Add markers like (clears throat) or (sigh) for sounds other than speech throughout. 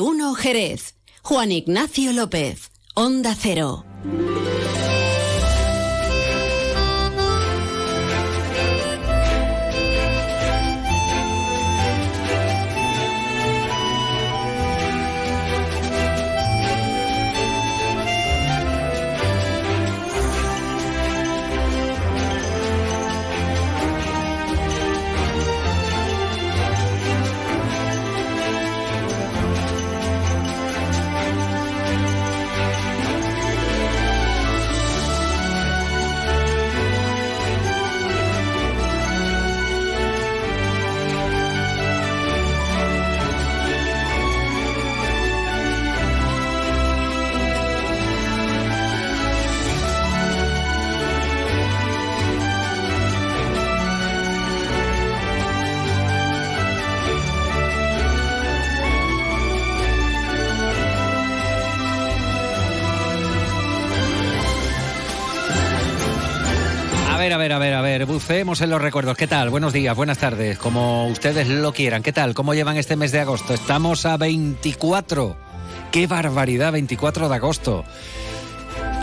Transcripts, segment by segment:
1 Jerez. Juan Ignacio López. Onda Cero. En los recuerdos. ¿Qué tal? Buenos días, buenas tardes, como ustedes lo quieran. ¿Qué tal? ¿Cómo llevan este mes de agosto? Estamos a 24. ¡Qué barbaridad! 24 de agosto.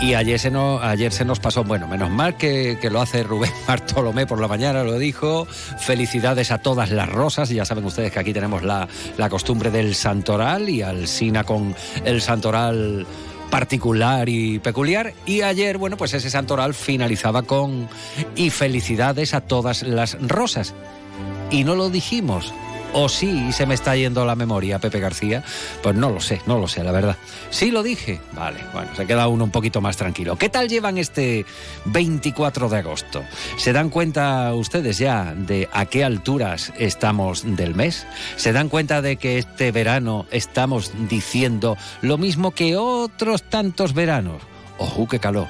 Y ayer se, nos, ayer se nos pasó, bueno, menos mal que, que, lo hace Rubén (laughs) Bartolomé por la mañana, lo dijo. Felicidades a todas las rosas. Ya saben ustedes que aquí tenemos la, la costumbre del santoral y al Sina con el santoral particular y peculiar. Y ayer, bueno, pues ese santoral finalizaba con y felicidades a todas las rosas. Y no lo dijimos. O sí se me está yendo la memoria, Pepe García. Pues no lo sé, no lo sé, la verdad. Sí lo dije. Vale, bueno, se queda uno un poquito más tranquilo. ¿Qué tal llevan este 24 de agosto? ¿Se dan cuenta ustedes ya de a qué alturas estamos del mes? ¿Se dan cuenta de que este verano estamos diciendo lo mismo que otros tantos veranos? ¡Ojo, qué calor!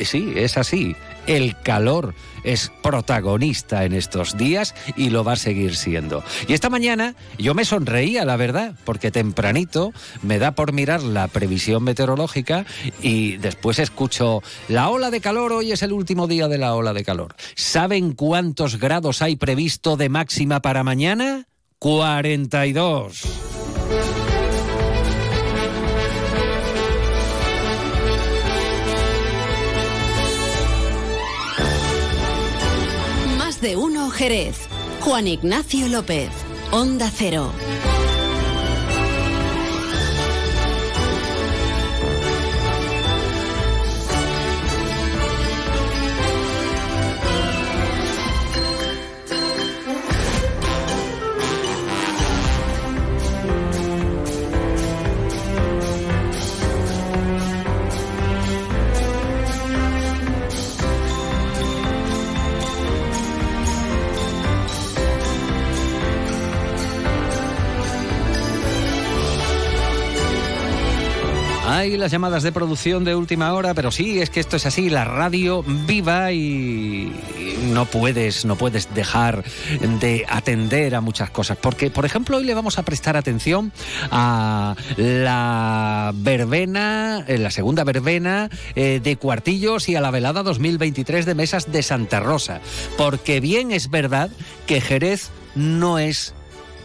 Sí, es así. El calor es protagonista en estos días y lo va a seguir siendo. Y esta mañana yo me sonreía, la verdad, porque tempranito me da por mirar la previsión meteorológica y después escucho la ola de calor, hoy es el último día de la ola de calor. ¿Saben cuántos grados hay previsto de máxima para mañana? 42. Jerez. Juan Ignacio López. Onda Cero. Las llamadas de producción de última hora, pero sí, es que esto es así, la radio viva y no puedes, no puedes dejar de atender a muchas cosas. Porque, por ejemplo, hoy le vamos a prestar atención a la verbena, eh, la segunda verbena eh, de Cuartillos y a la velada 2023 de Mesas de Santa Rosa. Porque bien es verdad que Jerez no es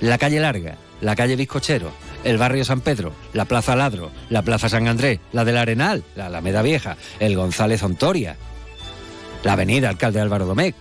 la calle larga, la calle Bizcochero, el barrio San Pedro, la Plaza Ladro, la Plaza San Andrés, la del Arenal, la Alameda Vieja, el González Ontoria, la Avenida Alcalde Álvaro Domecq.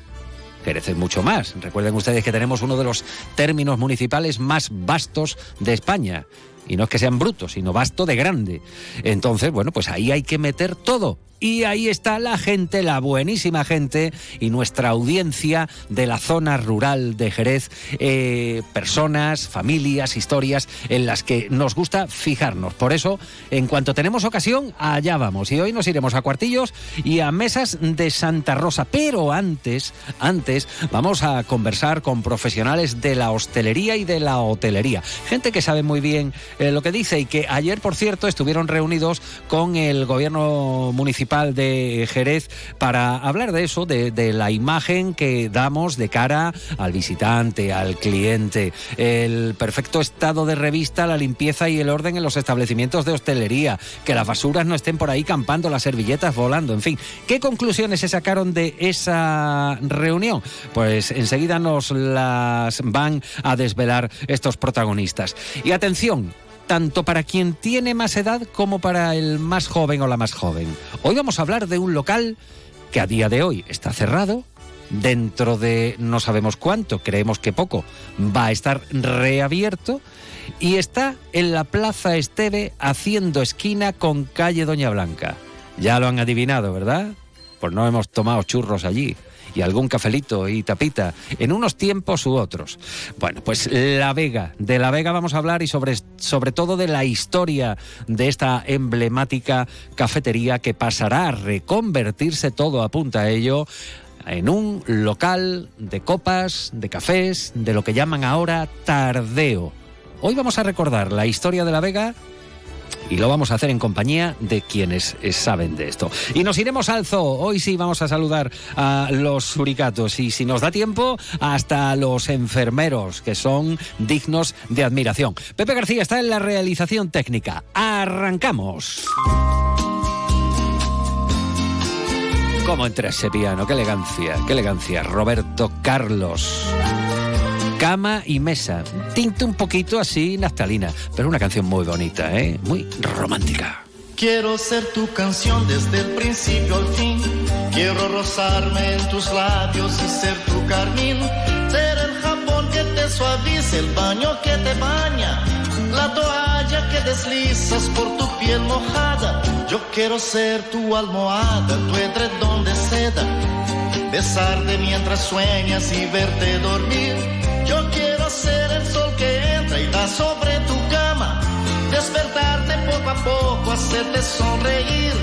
Jerez es mucho más. Recuerden ustedes que tenemos uno de los términos municipales más vastos de España. Y no es que sean brutos, sino vasto de grande. Entonces, bueno, pues ahí hay que meter todo. Y ahí está la gente, la buenísima gente y nuestra audiencia de la zona rural de Jerez. Eh, personas, familias, historias en las que nos gusta fijarnos. Por eso, en cuanto tenemos ocasión, allá vamos. Y hoy nos iremos a Cuartillos y a Mesas de Santa Rosa. Pero antes, antes, vamos a conversar con profesionales de la hostelería y de la hotelería. Gente que sabe muy bien eh, lo que dice y que ayer, por cierto, estuvieron reunidos con el gobierno municipal de Jerez para hablar de eso, de, de, la imagen que damos de cara al visitante, al cliente, el perfecto estado de revista, la limpieza y el orden en los establecimientos de hostelería, que las basuras no estén por ahí campando, las servilletas volando, en fin. ¿Qué conclusiones se sacaron de esa reunión? Pues enseguida nos las van a desvelar estos protagonistas. Y atención, tanto para quien tiene más edad como para el más joven o la más joven. Hoy vamos a hablar de un local que a día de hoy está cerrado, dentro de no sabemos cuánto, creemos que poco, va a estar reabierto y está en la Plaza Esteve haciendo esquina con calle Doña Blanca. Ya lo han adivinado, ¿verdad? Pues no hemos tomado churros allí y algún cafelito y tapita en unos tiempos u otros. Bueno, pues La Vega, de La Vega vamos a hablar y sobre, sobre todo de la historia de esta emblemática cafetería que pasará a reconvertirse todo apunta a ello en un local de copas, de cafés, de lo que llaman ahora tardeo. Hoy vamos a recordar la historia de La Vega y lo vamos a hacer en compañía de quienes saben de esto. Y nos iremos al zoo. Hoy sí vamos a saludar a los suricatos y si nos da tiempo, hasta los enfermeros, que son dignos de admiración. Pepe García está en la realización técnica. Arrancamos. ¿Cómo entra ese piano? Qué elegancia, qué elegancia. Roberto Carlos cama y mesa. Tinta un poquito así naftalina, pero una canción muy bonita, ¿eh? Muy romántica. Quiero ser tu canción desde el principio al fin. Quiero rozarme en tus labios y ser tu carmín. Ser el jabón que te suavice, el baño que te baña. La toalla que deslizas por tu piel mojada. Yo quiero ser tu almohada, tu edredón de seda. Besarte mientras sueñas y verte dormir ser el sol que entra y da sobre tu cama, despertarte poco a poco, hacerte sonreír.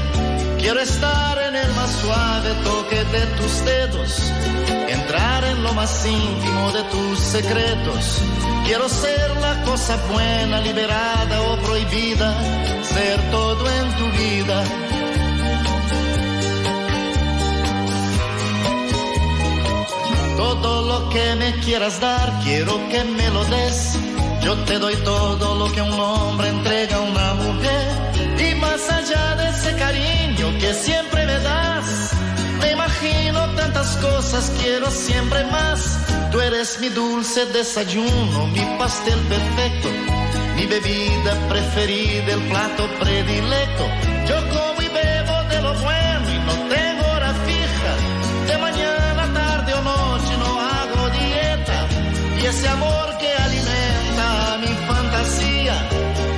Quiero estar en el más suave toque de tus dedos, entrar en lo más íntimo de tus secretos. Quiero ser la cosa buena, liberada o prohibida, ser todo en tu vida Todo lo que me quieras dar, quiero que me lo des. Yo te doy todo lo que un hombre entrega a una mujer. Y más allá de ese cariño que siempre me das, me imagino tantas cosas, quiero siempre más. Tú eres mi dulce desayuno, mi pastel perfecto, mi bebida preferida, el plato predilecto. Yo como y y ese amor que alimenta mi fantasía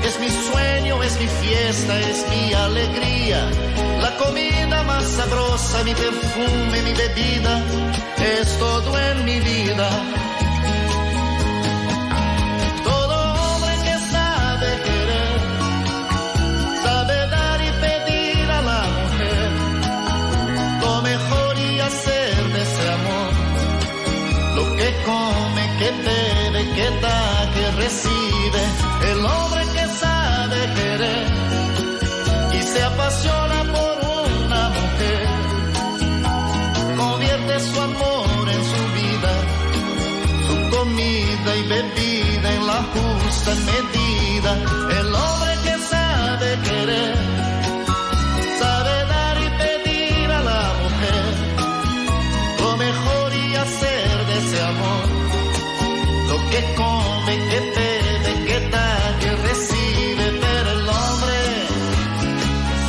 es mi sueño, es mi fiesta, es mi alegría. La comida más sabrosa, mi perfume, mi bebida, es todo en mi vida. En la justa medida, el hombre que sabe querer. Sabe dar y pedir a la mujer lo mejor y hacer de ese amor. Que come, que bebe, que da, que recibe, pero el hombre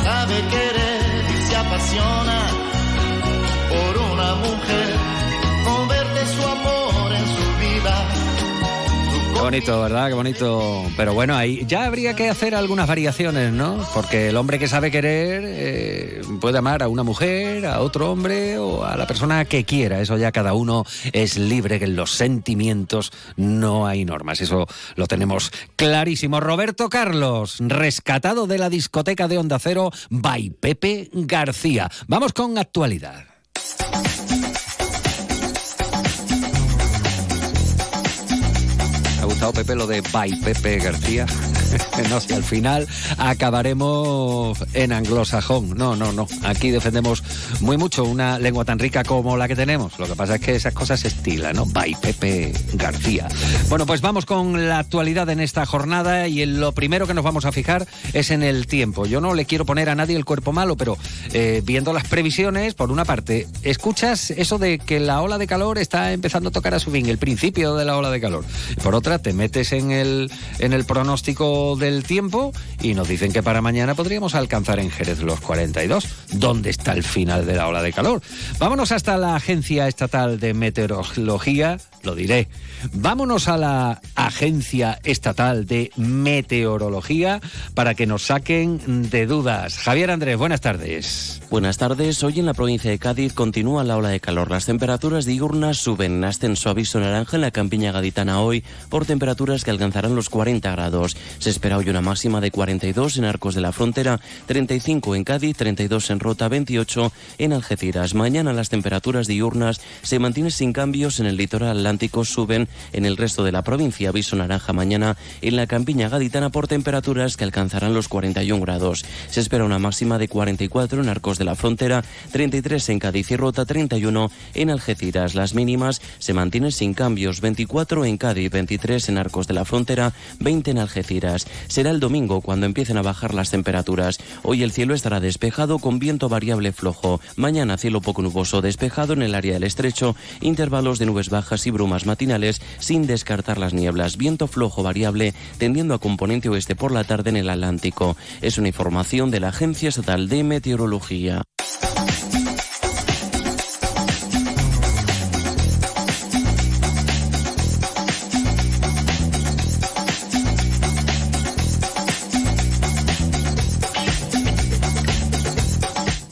sabe querer y se apasiona por una mujer, bonito, ¿verdad? Qué bonito. Pero bueno, ahí ya habría que hacer algunas variaciones, ¿no? Porque el hombre que sabe querer eh, puede amar a una mujer, a otro hombre o a la persona que quiera. Eso ya cada uno es libre, que en los sentimientos no hay normas. Eso lo tenemos clarísimo. Roberto Carlos, rescatado de la discoteca de Onda Cero, by Pepe García. Vamos con actualidad. Gustado, Pepe, lo de By Pepe García? (laughs) no sé, al final acabaremos en anglosajón. No, no, no. Aquí defendemos muy mucho una lengua tan rica como la que tenemos. Lo que pasa es que esas cosas se estilan, ¿no? By Pepe García. Bueno, pues vamos con la actualidad en esta jornada y en lo primero que nos vamos a fijar es en el tiempo. Yo no le quiero poner a nadie el cuerpo malo, pero eh, viendo las previsiones, por una parte, escuchas eso de que la ola de calor está empezando a tocar a su fin, el principio de la ola de calor. Por otra, te metes en el, en el pronóstico del tiempo y nos dicen que para mañana podríamos alcanzar en Jerez los 42. ¿Dónde está el final de la ola de calor? Vámonos hasta la Agencia Estatal de Meteorología, lo diré. Vámonos a la Agencia Estatal de Meteorología para que nos saquen de dudas. Javier Andrés, buenas tardes. Buenas tardes. Hoy en la provincia de Cádiz continúa la ola de calor. Las temperaturas diurnas suben. Ascenso aviso naranja en la campiña gaditana hoy por temperaturas que alcanzarán los 40 grados. Se espera hoy una máxima de 42 en Arcos de la Frontera, 35 en Cádiz, 32 en Rota, 28 en Algeciras. Mañana las temperaturas diurnas se mantienen sin cambios en el litoral atlántico, suben en el resto de la provincia. Aviso naranja mañana en la campiña gaditana por temperaturas que alcanzarán los 41 grados. Se espera una máxima de 44 en Arcos de la Frontera, 33 en Cádiz y Rota, 31 en Algeciras. Las mínimas se mantienen sin cambios, 24 en Cádiz, 23 en Arcos de la Frontera, 20 en Algeciras. Será el domingo cuando empiecen a bajar las temperaturas. Hoy el cielo estará despejado con viento variable flojo. Mañana cielo poco nuboso despejado en el área del estrecho, intervalos de nubes bajas y brumas matinales sin descartar las nieblas. Viento flojo variable tendiendo a componente oeste por la tarde en el Atlántico. Es una información de la Agencia Estatal de Meteorología.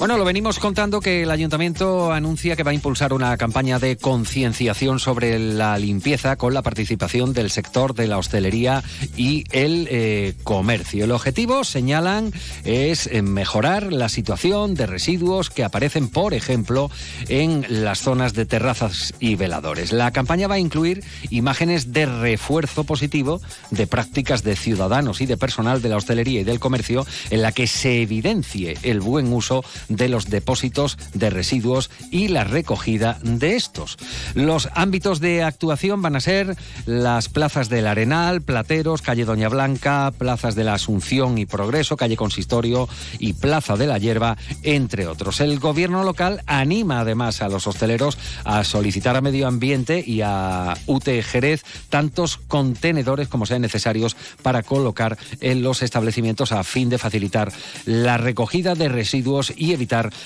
Bueno, lo venimos contando que el ayuntamiento anuncia que va a impulsar una campaña de concienciación sobre la limpieza con la participación del sector de la hostelería y el eh, comercio. El objetivo, señalan, es eh, mejorar la situación de residuos que aparecen, por ejemplo, en las zonas de terrazas y veladores. La campaña va a incluir imágenes de refuerzo positivo de prácticas de ciudadanos y de personal de la hostelería y del comercio en la que se evidencie el buen uso de los depósitos de residuos y la recogida de estos. Los ámbitos de actuación van a ser las plazas del Arenal, Plateros, calle Doña Blanca, plazas de la Asunción y Progreso, calle Consistorio y Plaza de la Hierba, entre otros. El gobierno local anima además a los hosteleros a solicitar a Medio Ambiente y a UT Jerez tantos contenedores como sean necesarios para colocar en los establecimientos a fin de facilitar la recogida de residuos y evitar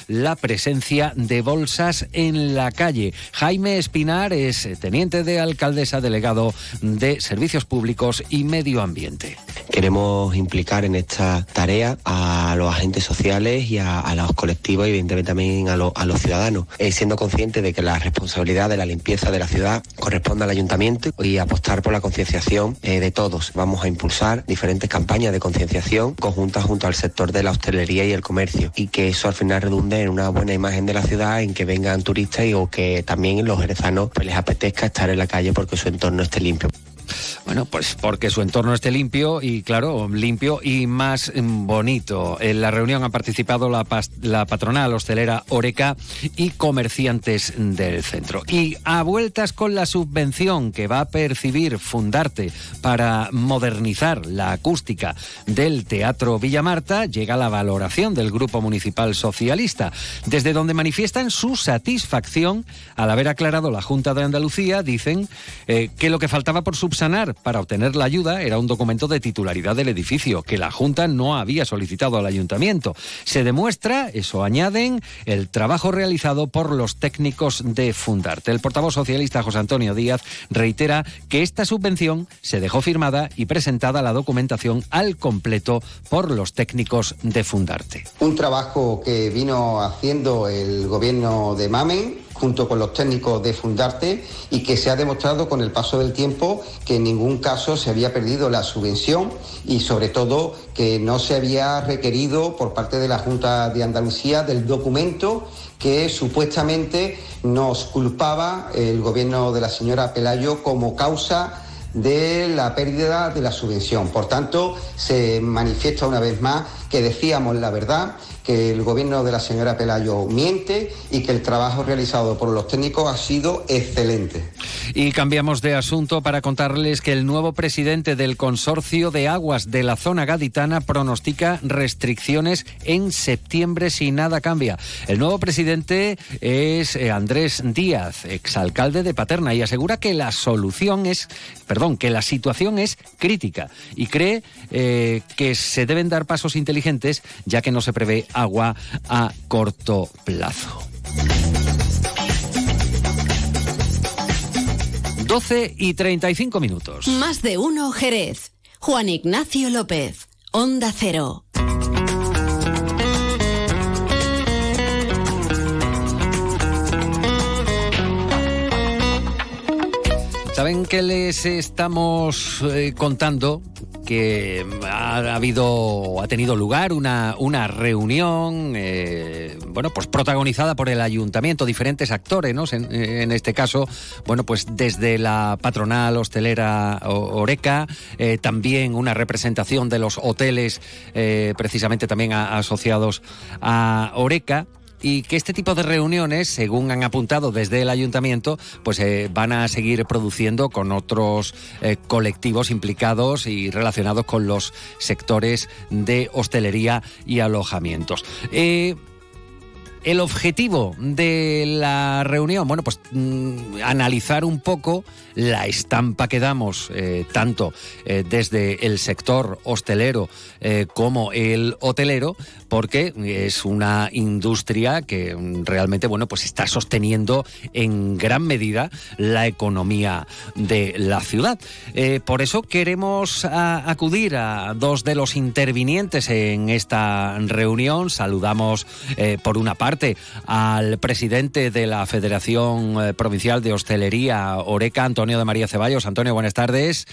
la presencia de bolsas en la calle. Jaime Espinar es teniente de alcaldesa delegado de Servicios Públicos y Medio Ambiente. Queremos implicar en esta tarea a los agentes sociales y a, los colectivos y evidentemente también a, los ciudadanos, eh, siendo conscientes de que la responsabilidad de la limpieza de la ciudad corresponde al ayuntamiento y apostar por la concienciación eh, de todos. Vamos a impulsar diferentes campañas de concienciación conjuntas junto al sector de la hostelería y el comercio y que eso al final redunde en una buena imagen de la ciudad, en que vengan turistas y o que también los jerezanos pues, les apetezca estar en la calle porque su entorno esté limpio. Bueno, pues porque su entorno esté limpio y, claro, limpio y más bonito. En la reunión han participado la, patronal hostelera Oreca y comerciantes del centro. Y a vueltas con la subvención que va a percibir Fundarte para modernizar la acústica del Teatro Villamarta, llega la valoración del Grupo Municipal Socialista, desde donde manifiestan su satisfacción al haber aclarado la Junta de Andalucía, dicen eh, que lo que faltaba por subsanar para obtener la ayuda era un documento de titularidad del edificio que la Junta no había solicitado al ayuntamiento. Se demuestra, eso añaden, el trabajo realizado por los técnicos de Fundarte. El portavoz socialista José Antonio Díaz reitera que esta subvención se dejó firmada y presentada la documentación al completo por los técnicos de Fundarte. Un trabajo que vino haciendo el gobierno de Mamen junto con los técnicos de Fundarte y que se ha demostrado con el paso del tiempo que en ningún caso se había perdido la subvención y sobre todo que no se había requerido por parte de la Junta de Andalucía del documento que supuestamente nos culpaba el gobierno de la señora Pelayo como causa de la pérdida de la subvención. Por tanto, se manifiesta una vez más que decíamos la verdad que el gobierno de la señora Pelayo miente y que el trabajo realizado por los técnicos ha sido excelente. Y cambiamos de asunto para contarles que el nuevo presidente del Consorcio de Aguas de la zona gaditana pronostica restricciones en septiembre si nada cambia. El nuevo presidente es eh, Andrés Díaz, exalcalde de Paterna, y asegura que la solución es, perdón, que la situación es crítica y cree eh, que se deben dar pasos inteligentes ya que no se prevé agua a corto plazo. 12 y 35 minutos. Más de uno Jerez. Juan Ignacio López. Onda Cero. ¿Saben qué les estamos eh, contando? Que ha, habido, ha tenido lugar una, una reunión, eh, bueno, pues protagonizada por el ayuntamiento, diferentes actores, ¿no? En, este caso, bueno, pues desde la patronal hostelera Oreca, eh, también una representación de los hoteles, precisamente también a, asociados a Oreca y que este tipo de reuniones, según han apuntado desde el ayuntamiento, pues eh, van a seguir produciendo con otros eh, colectivos implicados y relacionados con los sectores de hostelería y alojamientos. Eh, el objetivo de la reunión, bueno, pues mm, analizar un poco la estampa que damos eh, tanto eh, desde el sector hostelero eh, como el hotelero, porque es una industria que mm, realmente, bueno, pues está sosteniendo en gran medida la economía de la ciudad. Por eso queremos a- acudir a dos de los intervinientes en esta reunión. Saludamos, por una parte, al presidente de la Federación eh, Provincial de Hostelería, Oreca, Antonio de María Ceballos. Antonio, buenas tardes.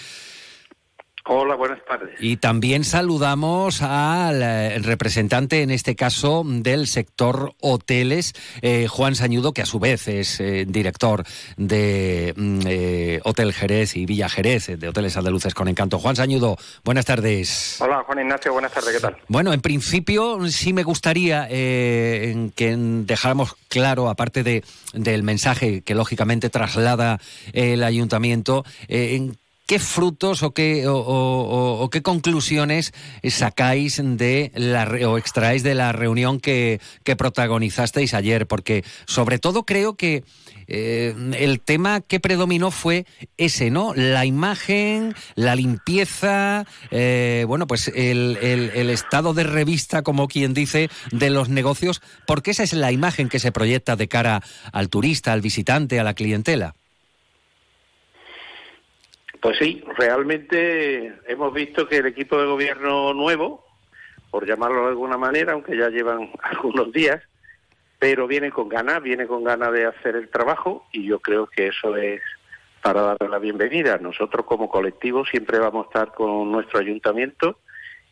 Hola, buenas tardes. Y también saludamos al eh, representante, en este caso, del sector hoteles, eh, Juan Sañudo, que a su vez es eh, director de mm, eh, Hotel Jerez y Villa Jerez, de Hoteles Andaluces con Encanto. Juan Sañudo, buenas tardes. Hola, Juan Ignacio, buenas tardes, ¿qué tal? Bueno, en principio sí me gustaría que dejáramos claro, aparte de, del mensaje que lógicamente traslada el ayuntamiento, en qué frutos o qué, conclusiones sacáis de la o extraéis de la reunión que, protagonizasteis ayer, porque sobre todo creo que eh, el tema que predominó fue ese, ¿no? La imagen, la limpieza, eh, bueno, pues el estado de revista, como quien dice, de los negocios, porque esa es la imagen que se proyecta de cara al turista, al visitante, a la clientela. Pues sí, realmente hemos visto que el equipo de gobierno nuevo, por llamarlo de alguna manera, aunque ya llevan (laughs) algunos días, pero viene con ganas, viene con ganas de hacer el trabajo y yo creo que eso es para darle la bienvenida. Nosotros como colectivo siempre vamos a estar con nuestro ayuntamiento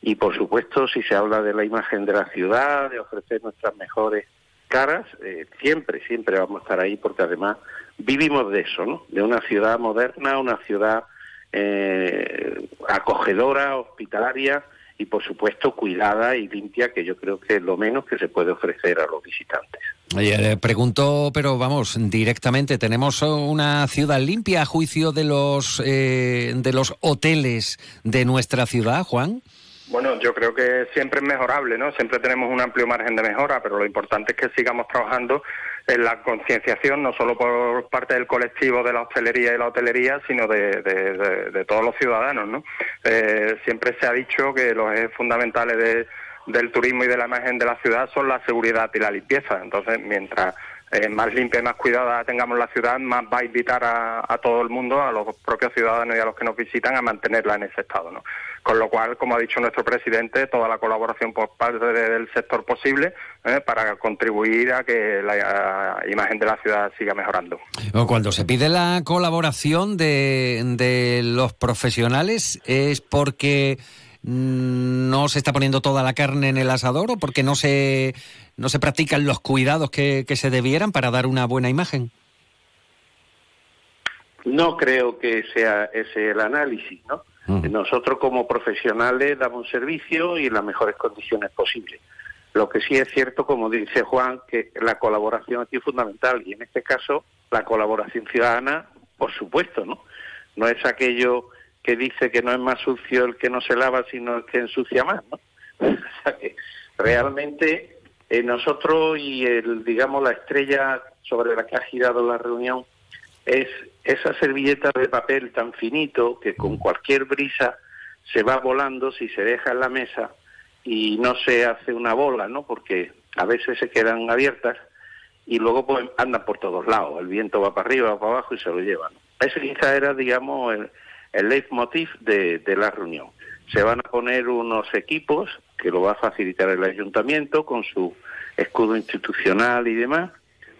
y por supuesto si se habla de la imagen de la ciudad, de ofrecer nuestras mejores caras, eh, siempre, siempre vamos a estar ahí porque además vivimos de eso, ¿no? De una ciudad moderna, una ciudad eh, acogedora, hospitalaria y por supuesto cuidada y limpia, que yo creo que es lo menos que se puede ofrecer a los visitantes. Oye, le pregunto, pero vamos, directamente, ¿tenemos una ciudad limpia a juicio de los, eh, de los hoteles de nuestra ciudad, Juan? Bueno, yo creo que siempre es mejorable, ¿no? Siempre tenemos un amplio margen de mejora, pero lo importante es que sigamos trabajando en la concienciación, no solo por parte del colectivo de la hostelería y la hotelería, sino de, todos los ciudadanos, ¿no? Eh, siempre se ha dicho que los ejes fundamentales de- del turismo y de la imagen de la ciudad son la seguridad y la limpieza. Entonces, mientras eh, más limpia y más cuidada tengamos la ciudad, más va a invitar a, a todo el mundo, a los propios ciudadanos y a los que nos visitan, a mantenerla en ese estado. ¿no? Con lo cual, como ha dicho nuestro presidente, toda la colaboración por parte de- del sector posible ¿eh? para contribuir a que la imagen de la ciudad siga mejorando. O Cuando se pide la colaboración de, de los profesionales, ¿es porque mm, no se está poniendo toda la carne en el asador o porque no se, no se practican los cuidados que, que se debieran para dar una buena imagen? No creo que sea ese el análisis, ¿no? Ujú. Nosotros como profesionales damos un servicio y en las mejores condiciones posibles. Lo que sí es cierto, como dice Juan, que la colaboración aquí es fundamental y en este caso la colaboración ciudadana, por supuesto, ¿no? No es aquello que dice que no es más sucio el que no se lava, sino el que ensucia más, ¿no? (laughs) O sea que realmente eh, nosotros y el, digamos, la estrella sobre la que ha girado la reunión es esa servilleta de papel tan finito que con cualquier brisa se va volando si se deja en la mesa y no se hace una bola, ¿no? Porque a veces se quedan abiertas y luego pues andan por todos lados. El viento va para arriba, va para abajo y se lo llevan. Ese quizá era, digamos, el, el leitmotiv de, de la reunión. Se van a poner unos equipos que lo va a facilitar el ayuntamiento con su escudo institucional y demás.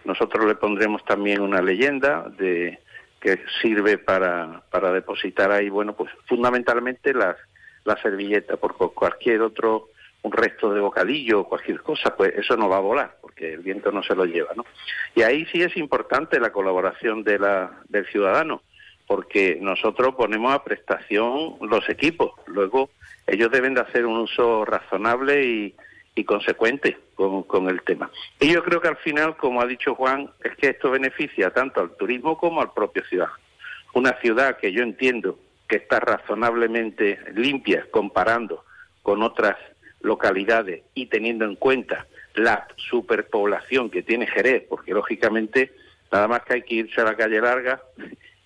Nosotros le pondremos también una leyenda de que sirve para, para depositar ahí, bueno, pues fundamentalmente las, la servilleta, porque cualquier otro, un resto de bocadillo cualquier cosa, pues eso no va a volar, porque el viento no se lo lleva, ¿no? Y ahí sí es importante la colaboración de la, del ciudadano, porque nosotros ponemos a prestación los equipos, luego ellos deben de hacer un uso razonable y, y consecuente con, con, el tema. Y yo creo que al final, como ha dicho Juan, es que esto beneficia tanto al turismo como al propio ciudadano. Una ciudad que yo entiendo que está razonablemente limpia comparando con otras localidades y teniendo en cuenta la superpoblación que tiene Jerez, porque lógicamente nada más que hay que irse a la calle larga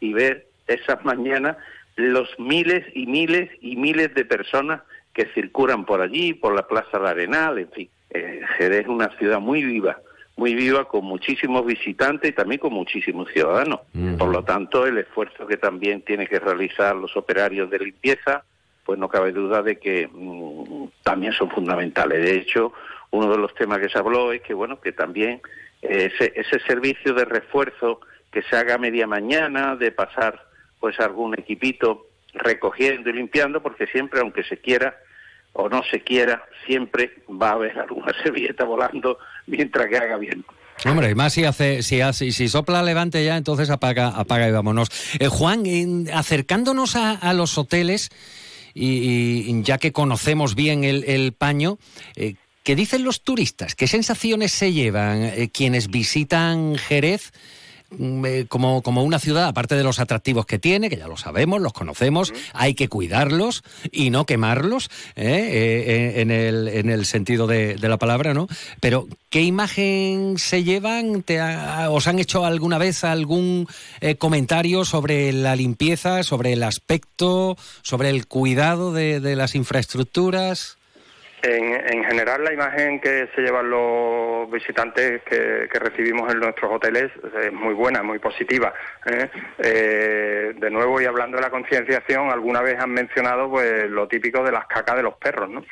y ver esas mañanas los miles y miles y miles de personas que circulan por allí, por la Plaza de Arenal, en fin. Eh, Jerez es una ciudad muy viva, muy viva, con muchísimos visitantes y también con muchísimos ciudadanos. Por lo tanto, el esfuerzo que también tienen que realizar los operarios de limpieza, pues no cabe duda de que mmm, también son fundamentales. De hecho, uno de los temas que se habló es que, bueno, que también ese, ese servicio de refuerzo que se haga media mañana, de pasar pues algún equipito recogiendo y limpiando, porque siempre, aunque se quiera, o no se quiera, siempre va a haber alguna (laughs) servilleta volando mientras que haga bien. Hombre, y más si hace, si hace, si sopla levante ya, entonces apaga, apaga y vámonos. Eh, Juan, acercándonos a, a, los hoteles, y, y, ya que conocemos bien el, el paño, eh, ¿qué dicen los turistas? ¿Qué sensaciones se llevan eh, quienes visitan Jerez? Mm, como, como una ciudad, aparte de los atractivos que tiene, que ya lo sabemos, los conocemos, hay que cuidarlos y no quemarlos, ¿eh? Eh, en, el, en el sentido de, de, la palabra, ¿no? Pero, ¿qué imagen se llevan? ¿Te ha, ¿Os han hecho alguna vez algún eh, comentario sobre la limpieza, sobre el aspecto, sobre el cuidado de, de las infraestructuras? En, en, general, la imagen que se llevan los visitantes que, que recibimos en nuestros hoteles es muy buena, muy positiva. ¿eh? Eh, de nuevo, y hablando de la concienciación, alguna vez han mencionado pues lo típico de las cacas de los perros, ¿no?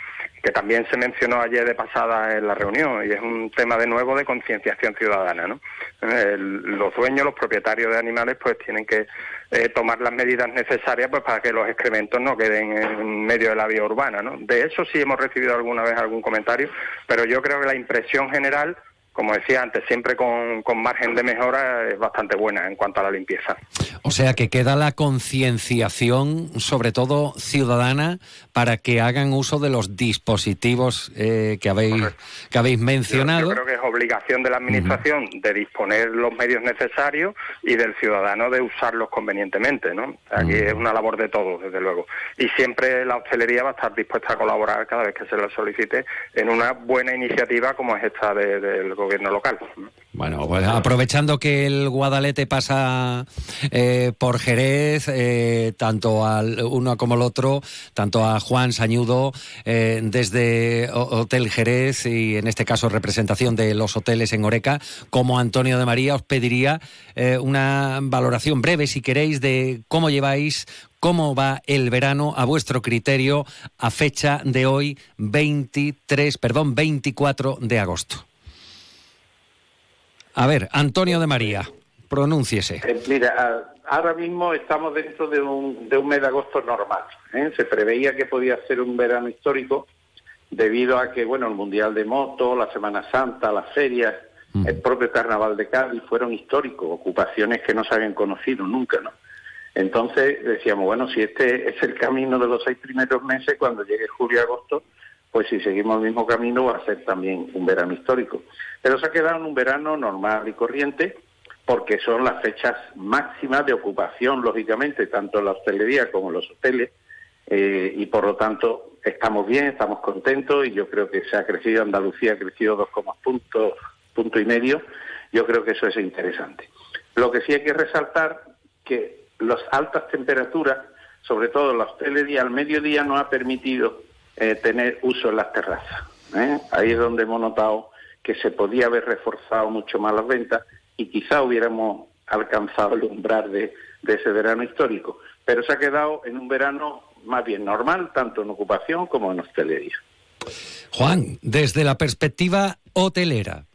Que también se mencionó ayer de pasada en la reunión y es un tema de nuevo de concienciación ciudadana. ¿no? El, los dueños, los propietarios de animales, pues tienen que eh, tomar las medidas necesarias pues para que los excrementos no queden en medio de la vía urbana. ¿no? De eso sí hemos recibido alguna vez algún comentario, pero yo creo que la impresión general como decía antes, siempre con, con, margen de mejora es bastante buena en cuanto a la limpieza. O sea que queda la concienciación, sobre todo ciudadana, para que hagan uso de los dispositivos eh, que, habéis, que habéis mencionado. Yo, yo, creo que es obligación de la Administración uh -huh. de disponer los medios necesarios y del ciudadano de usarlos convenientemente. ¿no? Aquí uh -huh. es una labor de todos, desde luego. Y siempre la hostelería va a estar dispuesta a colaborar cada vez que se le solicite en una buena iniciativa como es esta del de, gobierno local. Bueno, pues aprovechando que el Guadalete pasa eh, por Jerez, eh, tanto al uno como el otro, tanto a Juan Sañudo eh, desde Hotel Jerez y en este caso representación de los hoteles en Oreca, como Antonio de María, os pediría una valoración breve, si queréis, de cómo lleváis, cómo va el verano a vuestro criterio a fecha de hoy, 23, perdón, 24 de agosto. A ver, Antonio de María, pronúnciese. Eh, mira, ahora mismo estamos dentro de un, de un mes de agosto normal. ¿eh? Se preveía que podía ser un verano histórico debido a que, bueno, el Mundial de Moto, la Semana Santa, las ferias, mm. el propio Carnaval de Cádiz fueron históricos, ocupaciones que no se habían conocido nunca, ¿no? Entonces decíamos, bueno, si este es el camino de los seis primeros meses, cuando llegue julio y agosto, pues si seguimos el mismo camino va a ser también un verano histórico. Pero se ha quedado en un verano normal y corriente porque son las fechas máximas de ocupación, lógicamente, tanto en la hostelería como en los hoteles, eh, y por lo tanto estamos bien, estamos contentos y yo creo que se ha crecido, Andalucía ha crecido dos puntos, punto y medio, yo creo que eso es interesante. Lo que sí hay que resaltar que las altas temperaturas, sobre todo en la hostelería, al mediodía no ha permitido eh, tener uso en las terrazas. ¿eh? Ahí es donde hemos notado que se podía haber reforzado mucho más las ventas y quizá hubiéramos alcanzado el umbral de, de ese verano histórico. Pero se ha quedado en un verano más bien normal, tanto en ocupación como en hostelería. Juan, desde la perspectiva hotelera,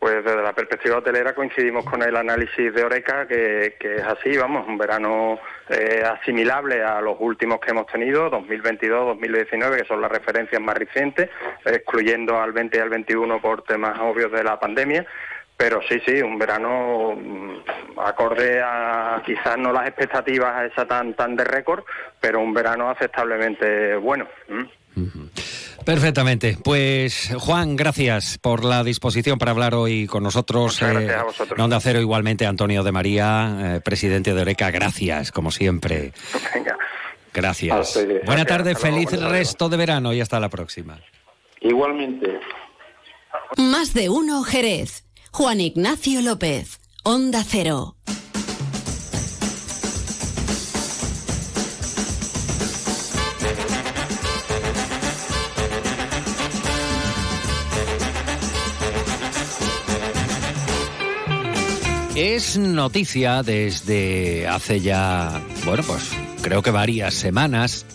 pues desde la perspectiva hotelera coincidimos con el análisis de Oreca, que, es así, vamos, un verano eh, asimilable a los últimos que hemos tenido, 2022-2019, que son las referencias más recientes, excluyendo al 20 y al 21 por temas obvios de la pandemia. Pero sí, sí, un verano mm, acorde a quizás no las expectativas a esa tan, tan de récord, pero un verano aceptablemente bueno. Perfectamente. Pues Juan, gracias por la disposición para hablar hoy con nosotros. gracias a eh, vosotros. En Onda Cero igualmente Antonio de María, eh, presidente de Oreca. Gracias, como siempre. Venga. Gracias. Buena tarde, feliz resto de verano y hasta la próxima. Igualmente. Más de uno, Jerez. Juan Ignacio López, Onda Cero. Es noticia desde hace ya, bueno, pues creo que varias semanas,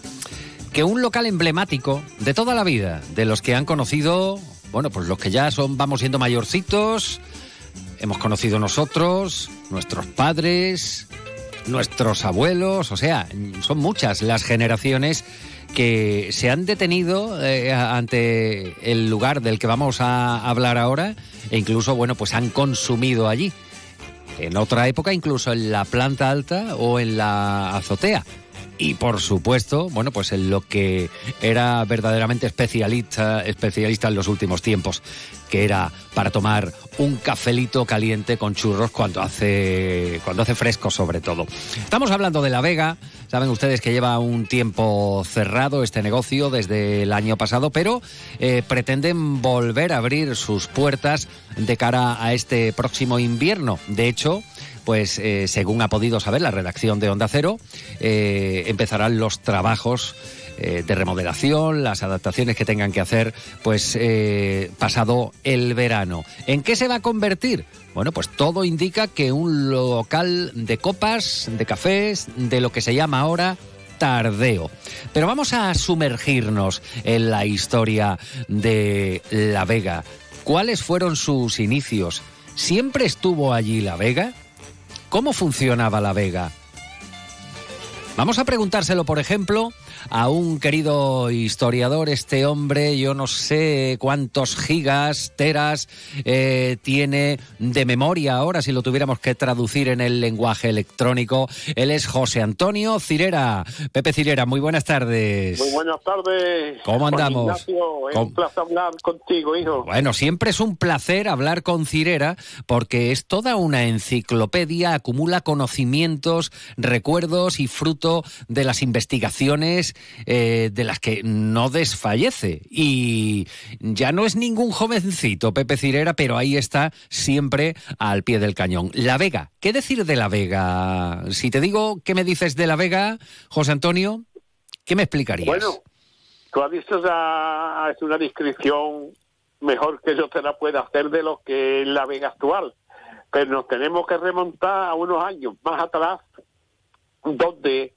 que un local emblemático de toda la vida, de los que han conocido, bueno, pues los que ya son, vamos siendo mayorcitos, hemos conocido nosotros, nuestros padres, nuestros abuelos, o sea, son muchas las generaciones que se han detenido eh, ante el lugar del que vamos a hablar ahora e incluso, bueno, pues han consumido allí en otra época incluso en la planta alta o en la azotea. Y por supuesto, bueno, pues en lo que era verdaderamente especialista, especialista en los últimos tiempos, que era para tomar un cafelito caliente con churros cuando hace, cuando hace fresco sobre todo. Estamos hablando de La Vega, saben ustedes que lleva un tiempo cerrado este negocio desde el año pasado, pero eh, pretenden volver a abrir sus puertas de cara a este próximo invierno. De hecho, pues eh, según ha podido saber la redacción de Onda Cero, eh, empezarán los trabajos eh, de remodelación, las adaptaciones que tengan que hacer, pues pasado el verano. ¿En qué se va a convertir? Bueno, pues todo indica que un local de copas, de cafés, de lo que se llama ahora tardeo. Pero vamos a sumergirnos en la historia de La Vega. ¿Cuáles fueron sus inicios? ¿Siempre estuvo allí La Vega? ¿Cómo funcionaba la Vega? Vamos a preguntárselo, por ejemplo, a un querido historiador. Este hombre, yo no sé cuántos gigas, teras eh, tiene de memoria ahora, si lo tuviéramos que traducir en el lenguaje electrónico. Él es José Antonio Cirera. Pepe Cirera, muy buenas tardes. Muy buenas tardes. ¿Cómo andamos? es un placer hablar contigo, hijo. Bueno, siempre es un placer hablar con Cirera porque es toda una enciclopedia, acumula conocimientos, recuerdos y fruto de las investigaciones eh, de las que no desfallece. Y ya no es ningún jovencito, Pepe Cirera, pero ahí está siempre al pie del cañón. La Vega, ¿qué decir de La Vega? Si te digo qué me dices de La Vega, José Antonio, ¿qué me explicarías? Bueno, tú has visto ya, es una descripción mejor que yo te la pueda hacer de lo que es La Vega actual. Pero nos tenemos que remontar a unos años más atrás, donde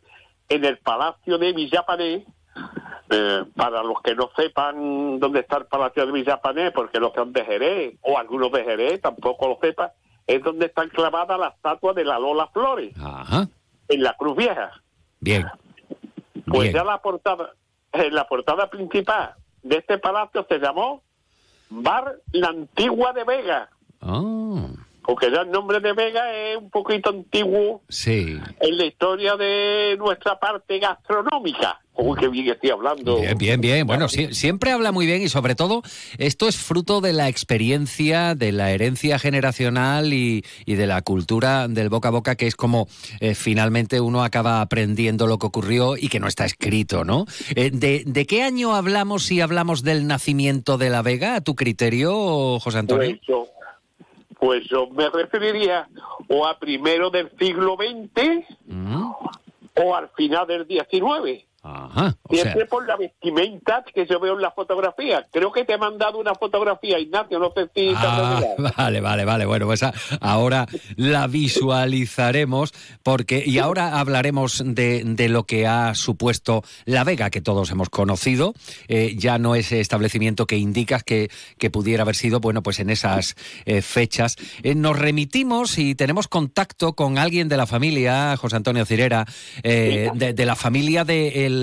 en el Palacio de Villapané, eh, para los que no sepan dónde está el Palacio de Villapané, porque los que son de Jerez, o algunos de Jerez tampoco lo sepan, es donde está enclavada la estatua de la Lola Flores, en la Cruz Vieja. Bien. Pues ya la portada, en la portada principal de este palacio se llamó Bar La Antigua de Vega. Oh porque ya el nombre de Vega es un poquito antiguo sí. en la historia de nuestra parte gastronómica. Uy, qué bien estoy hablando. Bien, bien, bien. Bueno, siempre habla muy bien y sobre todo esto es fruto de la experiencia, de la herencia generacional y, de la cultura del boca a boca, que es como eh, finalmente uno acaba aprendiendo lo que ocurrió y que no está escrito, ¿no? Eh, de, de, qué año hablamos si hablamos del nacimiento de la Vega, a tu criterio, José Antonio? Pues Pues yo me referiría o a primero del siglo XX Mm. o al final del XIX. Ajá. O sea, Siempre por la vestimenta que yo veo en la fotografía. Creo que te he mandado una fotografía, Ignacio, no sé si Ah, (laughs) vale, vale, vale. Bueno, pues a- ahora la visualizaremos porque y ahora hablaremos de, de lo que ha supuesto La Vega, que todos hemos conocido. Eh, ya no ese establecimiento que indicas que, que pudiera haber sido, bueno, pues en esas eh, fechas. Eh, nos remitimos y tenemos contacto con alguien de la familia, José Antonio Cirera, de, de la familia de el,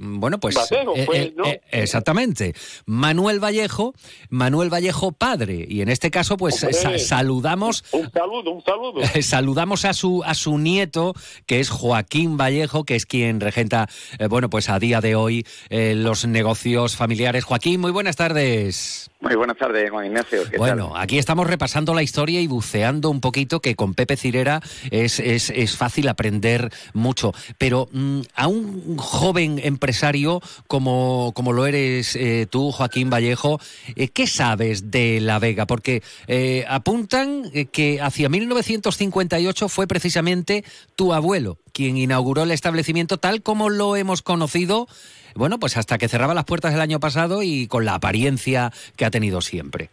bueno, pues Vallejo, eh, pues, eh, ¿no? eh, Exactamente. Manuel Vallejo, Manuel Vallejo padre. Y en este caso, pues sa- saludamos. Un saludo, un saludo. (laughs) Saludamos a su a su nieto, que es Joaquín Vallejo, que es quien regenta, bueno, pues a día de hoy los negocios familiares. Joaquín, muy buenas tardes. Muy buenas tardes, Juan Ignacio. ¿qué Bueno, aquí estamos repasando la historia y buceando un poquito, que con Pepe Cirera es, es, es fácil aprender mucho. Pero mm, a un joven empresario como, como lo eres eh, tú, Joaquín Vallejo, eh, ¿qué sabes de La Vega? Porque eh, apuntan que hacia 1958 fue precisamente tu abuelo quien inauguró el establecimiento tal como lo hemos conocido bueno, pues hasta que cerraba las puertas el año pasado y con la apariencia que ha tenido siempre.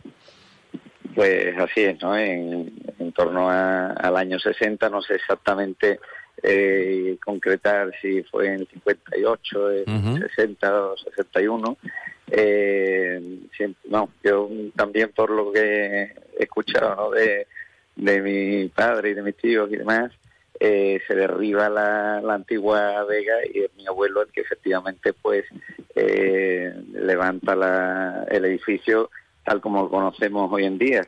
Pues así es, ¿no? En, en torno a- al año 60, no sé exactamente eh, concretar si fue en el 58, en Ujú. 60 o 61. Eh, siempre- no, yo también por lo que he escuchado ¿no? de, de mi padre y de mis tíos y demás, eh, se derriba la, la antigua Vega y es mi abuelo el que efectivamente pues eh, levanta la- el edificio tal como lo conocemos hoy en día.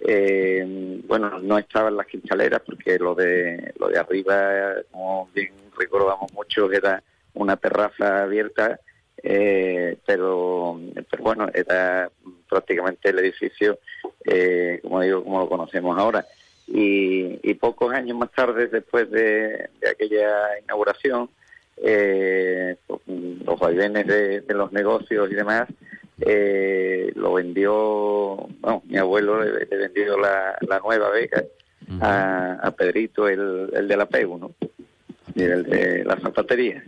Eh, bueno, no estaban las quinchaleras porque lo de lo de arriba, como bien recordamos mucho, era una terraza abierta, eh, pero, pero bueno, era prácticamente el edificio, eh, como digo, como lo conocemos ahora. Y, y pocos años más tarde, después de, de aquella inauguración, eh, pues, los vaivenes de, de los negocios y demás, eh, lo vendió, bueno, mi abuelo le, le vendió la, la nueva Vega a, a Pedrito, el, el de la PEU, ¿no? Y el de la zapatería.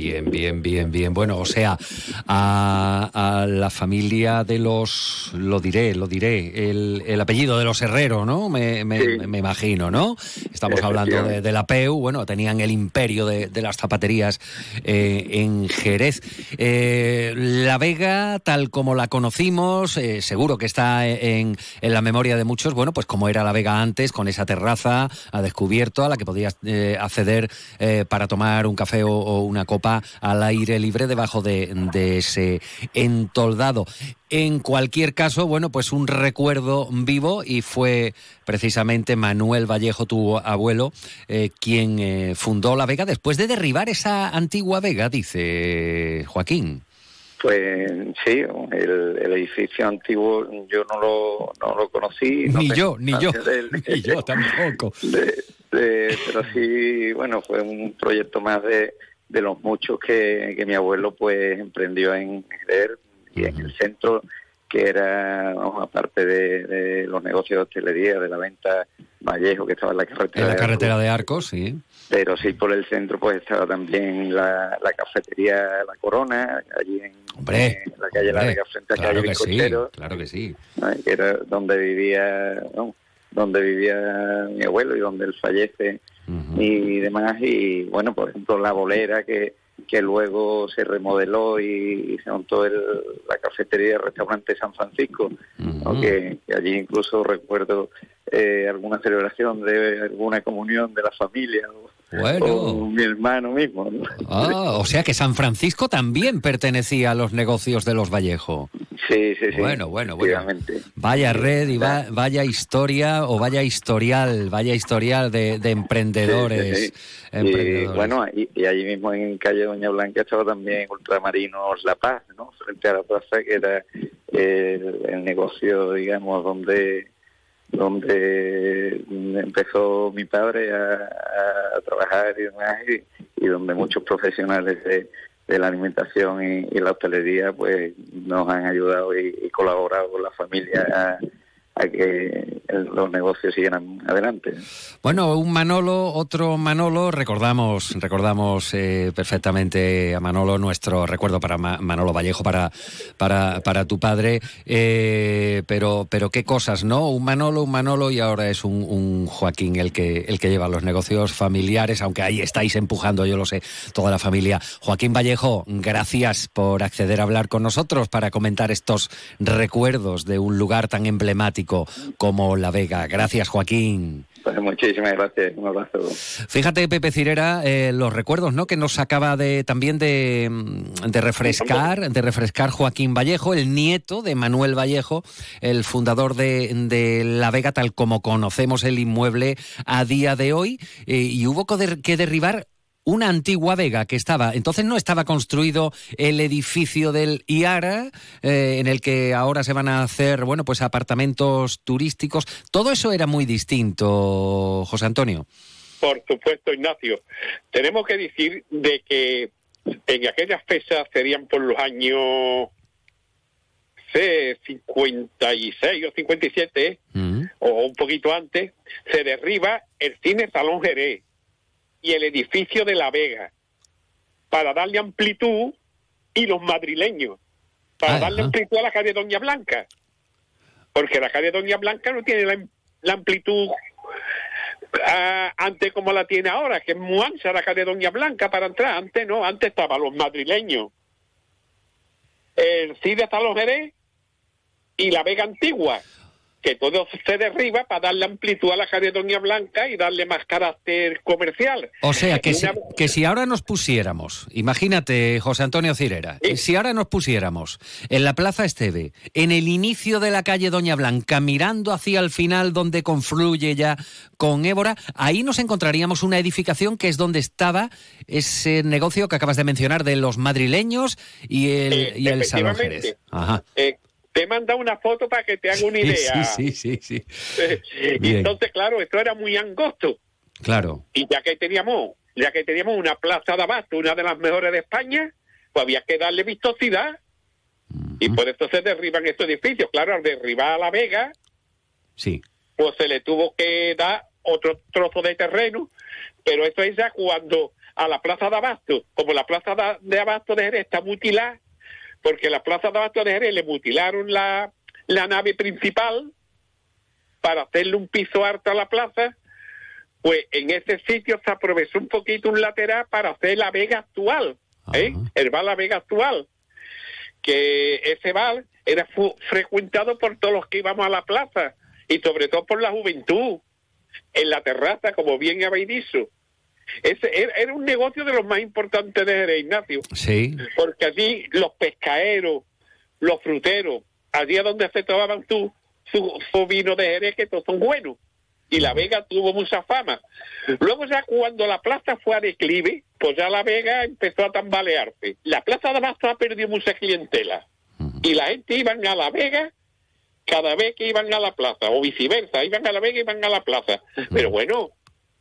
Bien, bien, bien, bien. Bueno, o sea, a, a la familia de los, lo diré, lo diré, el, el apellido de los Herrero, ¿no? Me, me- Sí. me imagino, ¿no? Estamos hablando de, de la PEU, bueno, tenían el imperio de, de las zapaterías eh, en Jerez. Eh, la Vega, tal como la conocimos, eh, seguro que está en, en la memoria de muchos, bueno, pues como era la Vega antes, con esa terraza a descubierto a la que podías acceder para tomar un café o, o una copa al aire libre debajo de, de ese entoldado. En cualquier caso, bueno, pues un recuerdo vivo y fue precisamente Manuel Vallejo, tu abuelo, eh, quien eh, fundó la Vega después de derribar esa antigua Vega, dice Joaquín. Pues sí, el, el edificio antiguo yo no lo, no lo conocí. no Ni yo, ni yo, (laughs) ni yo tampoco. De- de- pero sí, bueno, fue un proyecto más de, de los muchos que, que mi abuelo pues emprendió en Jerez y en el centro, que era, aparte de, de los negocios de hostelería, de la venta Vallejo, que estaba en la carretera. En la de carretera Arcos, de Arcos, sí. Pero sí, por el centro pues estaba también la, la cafetería La Corona, allí en, Hombre, en la calle hombre, Larga, frente a claro calle que sí, Bizcochero. claro que sí. ¿no? que era donde vivía ¿no? Donde vivía mi abuelo y donde él fallece y demás. Y bueno por ejemplo la bolera que que luego se remodeló y, y se montó el, la cafetería restaurante San Francisco ¿no? que, que allí incluso recuerdo eh, alguna celebración de alguna comunión de la familia Bueno. o mi hermano mismo ¿no? Ah, o sea que San Francisco también pertenecía a los negocios de los Vallejo. sí sí sí Bueno, bueno, bueno. Vaya red y va- vaya historia o vaya historial, vaya historial de, de emprendedores. Sí, sí, sí. Y emprendedores. bueno, y, y allí mismo en calle Doña Blanca estaba también Ultramarinos La Paz, ¿no? Frente a la plaza, que era el, el negocio, digamos, donde donde empezó mi padre a, trabajar y demás, y, y donde muchos profesionales de, la alimentación y, y la hostelería pues nos han ayudado y, y colaborado con la familia que los negocios sigan adelante. Bueno, un Manolo, otro Manolo, recordamos, recordamos eh, perfectamente a Manolo, nuestro recuerdo para Manolo Vallejo, para, para, para tu padre, eh, pero, pero qué cosas, ¿no? Un Manolo, un Manolo y ahora es un, un, Joaquín el que, el que lleva los negocios familiares, aunque ahí estáis empujando, yo lo sé, toda la familia. Joaquín Vallejo, gracias por acceder a hablar con nosotros para comentar estos recuerdos de un lugar tan emblemático como La Vega. Gracias, Joaquín. Pues muchísimas gracias, un abrazo. Fíjate, Pepe Cirera, eh, los recuerdos, ¿no? Que nos acaba de también de, mm, de, refrescar, de refrescar Joaquín Vallejo, el nieto de Manuel Vallejo, el fundador de, de La Vega, tal como conocemos el inmueble a día de hoy, eh, y hubo que derribar una antigua vega que estaba, entonces no estaba construido el edificio del IARA, eh, en el que ahora se van a hacer, bueno, pues apartamentos turísticos. Todo eso era muy distinto, José Antonio. Por supuesto, Ignacio. Tenemos que decir de que en aquellas fechas serían por los años 56 o 57, mm. o un poquito antes, se derriba el cine Salón Jerez y el edificio de La Vega para darle amplitud y los madrileños para darle amplitud a la calle Doña Blanca. Porque la calle Doña Blanca no tiene la, amplitud ah, antes como la tiene ahora que es muy ancha la calle Doña Blanca para entrar. Antes no antes estaban los madrileños. El CIDE hasta los Jerez y la Vega Antigua que todo se derriba para darle amplitud a la calle Doña Blanca y darle más carácter comercial. O sea, que, si, que si ahora nos pusiéramos, imagínate, José Antonio Cirera, si ahora nos pusiéramos en la Plaza Esteve, en el inicio de la calle Doña Blanca, mirando hacia el final donde confluye ya con Évora, ahí nos encontraríamos una edificación que es donde estaba ese negocio que acabas de mencionar de los madrileños y el, eh, y el Salón Jerez. Ajá. Eh, te he mandado una foto para que te haga una idea. Sí, sí, sí. y entonces, claro, esto era muy angosto. Claro. Y ya que teníamos, ya que teníamos una plaza de abasto, una de las mejores de España, pues había que darle vistosidad. Y por eso se derriban estos edificios. Claro, al derribar a La Vega, sí. pues se le tuvo que dar otro trozo de terreno, pero eso es ya cuando a la plaza de Abasto, como la plaza de Abasto de Jerez está mutilada, porque la plaza de Abasto de Jerez le mutilaron la, la nave principal para hacerle un piso alto a la plaza, pues en ese sitio se aprovechó un poquito un lateral para hacer la vega actual, ¿eh? el bar La Vega actual, que ese bar era frecuentado por todos los que íbamos a la plaza y sobre todo por la juventud, en la terraza, como bien habéis dicho. Ese era un negocio de los más importantes de Jerez, Ignacio. Sí. Porque allí los pescaderos, los fruteros, allí es donde se tomaban su, su, vino de Jerez, que todos son buenos. Y La Vega tuvo mucha fama. Luego ya cuando la plaza fue a declive, pues ya La Vega empezó a tambalearse. La plaza de Abasto ha perdido mucha clientela. Y la gente iban a La Vega cada vez que iban a la plaza, o viceversa, iban a La Vega y iban a la plaza. Pero bueno,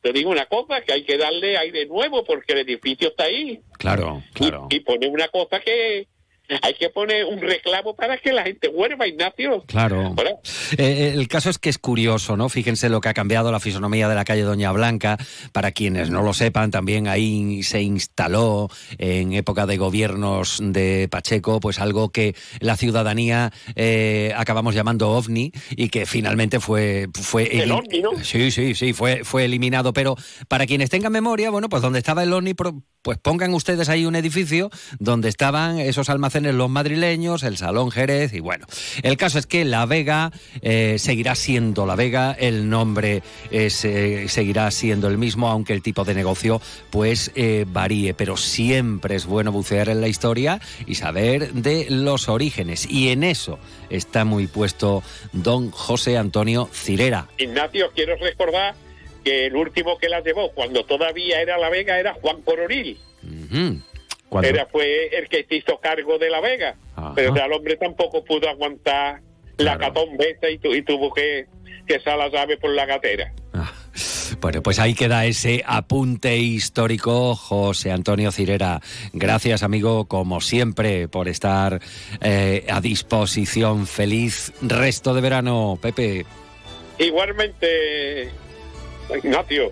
te digo una cosa, que hay que darle aire nuevo porque el edificio está ahí. Claro, claro. Y, y poner una cosa que, (laughs) hay que poner un reclamo para que la gente vuelva, Ignacio. Claro. Eh, eh, el caso es que es curioso, ¿no? Fíjense lo que ha cambiado la fisonomía de la calle Doña Blanca. Para quienes no lo sepan, también ahí se instaló en época de gobiernos de Pacheco, pues algo que la ciudadanía eh, acabamos llamando ovni y que finalmente fue fue el ovni, ¿no? Sí, sí, sí, fue fue eliminado. Pero para quienes tengan memoria, bueno, pues donde estaba el ovni, pues pongan ustedes ahí un edificio donde estaban esos almacenes los madrileños, el Salón Jerez y bueno. El caso es que La Vega eh, seguirá siendo La Vega, el nombre eh, seguirá siendo el mismo, aunque el tipo de negocio pues eh, varíe, pero siempre es bueno bucear en la historia y saber de los orígenes y en eso está muy puesto don José Antonio Cirera. Ignacio, quiero recordar que el último que la llevó cuando todavía era La Vega era Juan Coronil. Era fue el que se hizo cargo de La Vega, pero el hombre tampoco pudo aguantar la catón y, y, tuvo que, que la llave por la gatera. Ah. Bueno, pues ahí queda ese apunte histórico, José Antonio Cirera. Gracias, amigo, como siempre, por estar eh, a disposición. Feliz resto de verano, Pepe. Igualmente, Ignacio.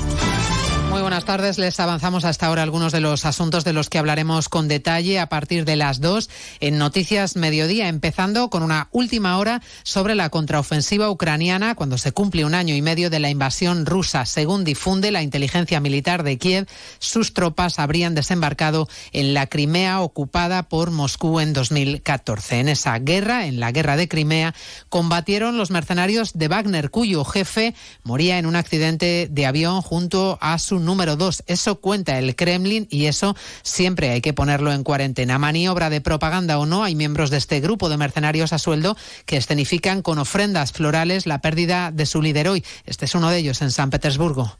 Muy buenas tardes. Les avanzamos hasta ahora algunos de los asuntos de los que hablaremos con detalle a partir de las dos en Noticias Mediodía, empezando con una última hora sobre la contraofensiva ucraniana cuando se cumple un año y medio de la invasión rusa. Según difunde la inteligencia militar de Kiev, sus tropas habrían desembarcado en la Crimea ocupada por Moscú en 2014. En esa guerra, en la guerra de Crimea, combatieron los mercenarios de Wagner, cuyo jefe moría en un accidente de avión junto a su número dos. Eso cuenta el Kremlin y eso siempre hay que ponerlo en cuarentena. Maniobra de propaganda o no, hay miembros de este grupo de mercenarios a sueldo que escenifican con ofrendas florales la pérdida de su líder hoy. Este es uno de ellos en San Petersburgo.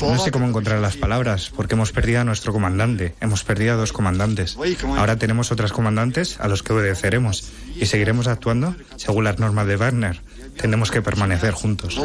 No sé cómo encontrar las palabras, porque hemos perdido a nuestro comandante, hemos perdido a dos comandantes. Ahora tenemos otras comandantes a los que obedeceremos y seguiremos actuando según las normas de Wagner tenemos que permanecer juntos.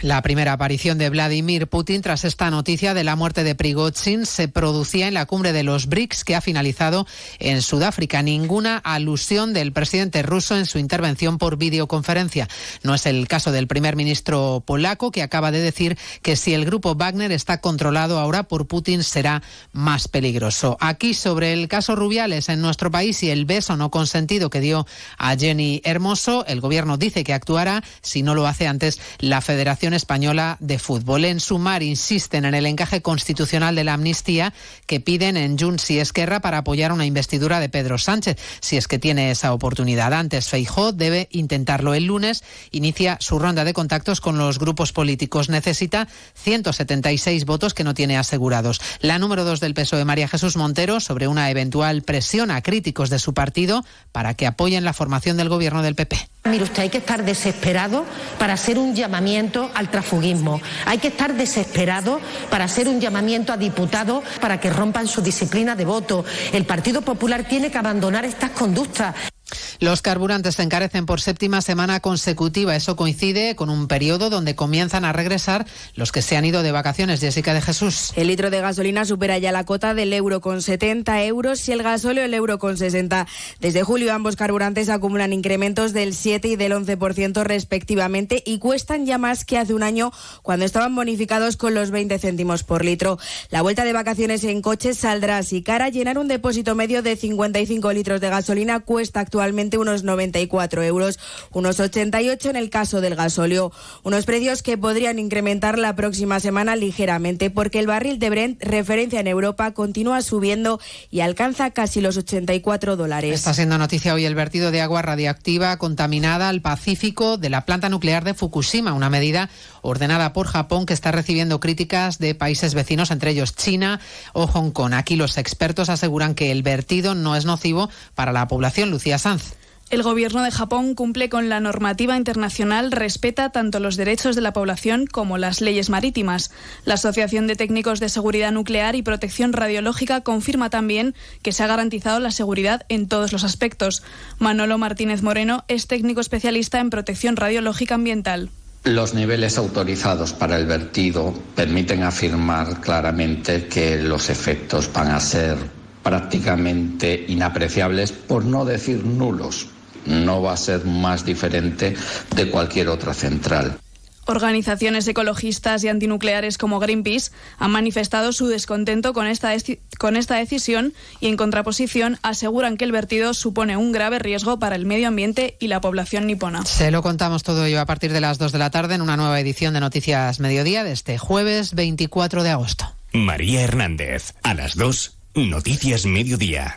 La primera aparición de Vladimir Putin tras esta noticia de la muerte de Prigozhin se producía en la cumbre de los BRICS que ha finalizado en Sudáfrica. Ninguna alusión del presidente ruso en su intervención por videoconferencia. No es el caso del primer ministro polaco que acaba de decir que si el grupo Wagner está controlado ahora por Putin será más peligroso. Aquí sobre el caso Rubiales en nuestro país y el beso no consentido que dio a Jenny Hermoso, el gobierno dice que actuará si no lo hace antes la Federación Española de Fútbol. En sumar, insisten en el encaje constitucional de la amnistía que piden en Junts y Esquerra para apoyar una investidura de Pedro Sánchez, si es que tiene esa oportunidad. Antes, Feijó debe intentarlo el lunes. Inicia su ronda de contactos con los grupos políticos. Necesita 176 votos que no tiene asegurados. La número dos del PSOE, María Jesús Montero, sobre una eventual presión a críticos de su partido para que apoyen la formación del gobierno del PP. Mire usted, hay que estar desesperado para hacer un llamamiento al transfugismo. Hay que estar desesperado para hacer un llamamiento a diputados para que rompan su disciplina de voto. El Partido Popular tiene que abandonar estas conductas. Los carburantes se encarecen por séptima semana consecutiva. Eso coincide con un periodo donde comienzan a regresar los que se han ido de vacaciones. Jessica de Jesús. El litro de gasolina supera ya la cota del euro con 70 euros y el gasóleo el euro con 60. Desde julio ambos carburantes acumulan incrementos del 7 y del 11% respectivamente y cuestan ya más que hace un año cuando estaban bonificados con los 20 céntimos por litro. La vuelta de vacaciones en coches saldrá así cara. Llenar un depósito medio de 55 litros de gasolina cuesta actualmente unos 94 euros, unos 88 en el caso del gasóleo. Unos precios que podrían incrementar la próxima semana ligeramente porque el barril de Brent, referencia en Europa, continúa subiendo y alcanza casi los 84 dólares. Está siendo noticia hoy el vertido de agua radiactiva contaminada al Pacífico de la planta nuclear de Fukushima, una medida ordenada por Japón que está recibiendo críticas de países vecinos, entre ellos China o Hong Kong. Aquí los expertos aseguran que el vertido no es nocivo para la población. Lucía Sanz. El gobierno de Japón cumple con la normativa internacional, respeta tanto los derechos de la población como las leyes marítimas. La Asociación de Técnicos de Seguridad Nuclear y Protección Radiológica confirma también que se ha garantizado la seguridad en todos los aspectos. Manolo Martínez Moreno es técnico especialista en protección radiológica ambiental. Los niveles autorizados para el vertido permiten afirmar claramente que los efectos van a ser prácticamente inapreciables, por no decir nulos no va a ser más diferente de cualquier otra central. Organizaciones ecologistas y antinucleares como Greenpeace han manifestado su descontento con esta, con esta decisión y, en contraposición, aseguran que el vertido supone un grave riesgo para el medio ambiente y la población nipona. Se lo contamos todo ello a partir de las 2 de la tarde en una nueva edición de Noticias Mediodía de este jueves 24 de agosto. María Hernández, a las 2, Noticias Mediodía.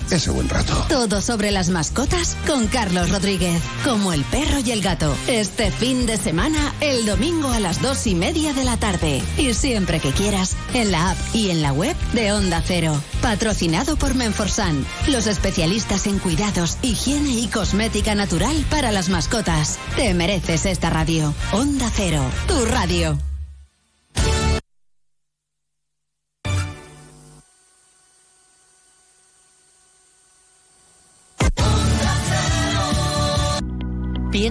ese buen rato. Todo sobre las mascotas con Carlos Rodríguez, como el perro y el gato. Este fin de semana, el domingo a las dos y media de la tarde. Y siempre que quieras, en la app y en la web de Onda Cero. Patrocinado por Menforsan, los especialistas en cuidados, higiene y cosmética natural para las mascotas. Te mereces esta radio. Onda Cero, tu radio.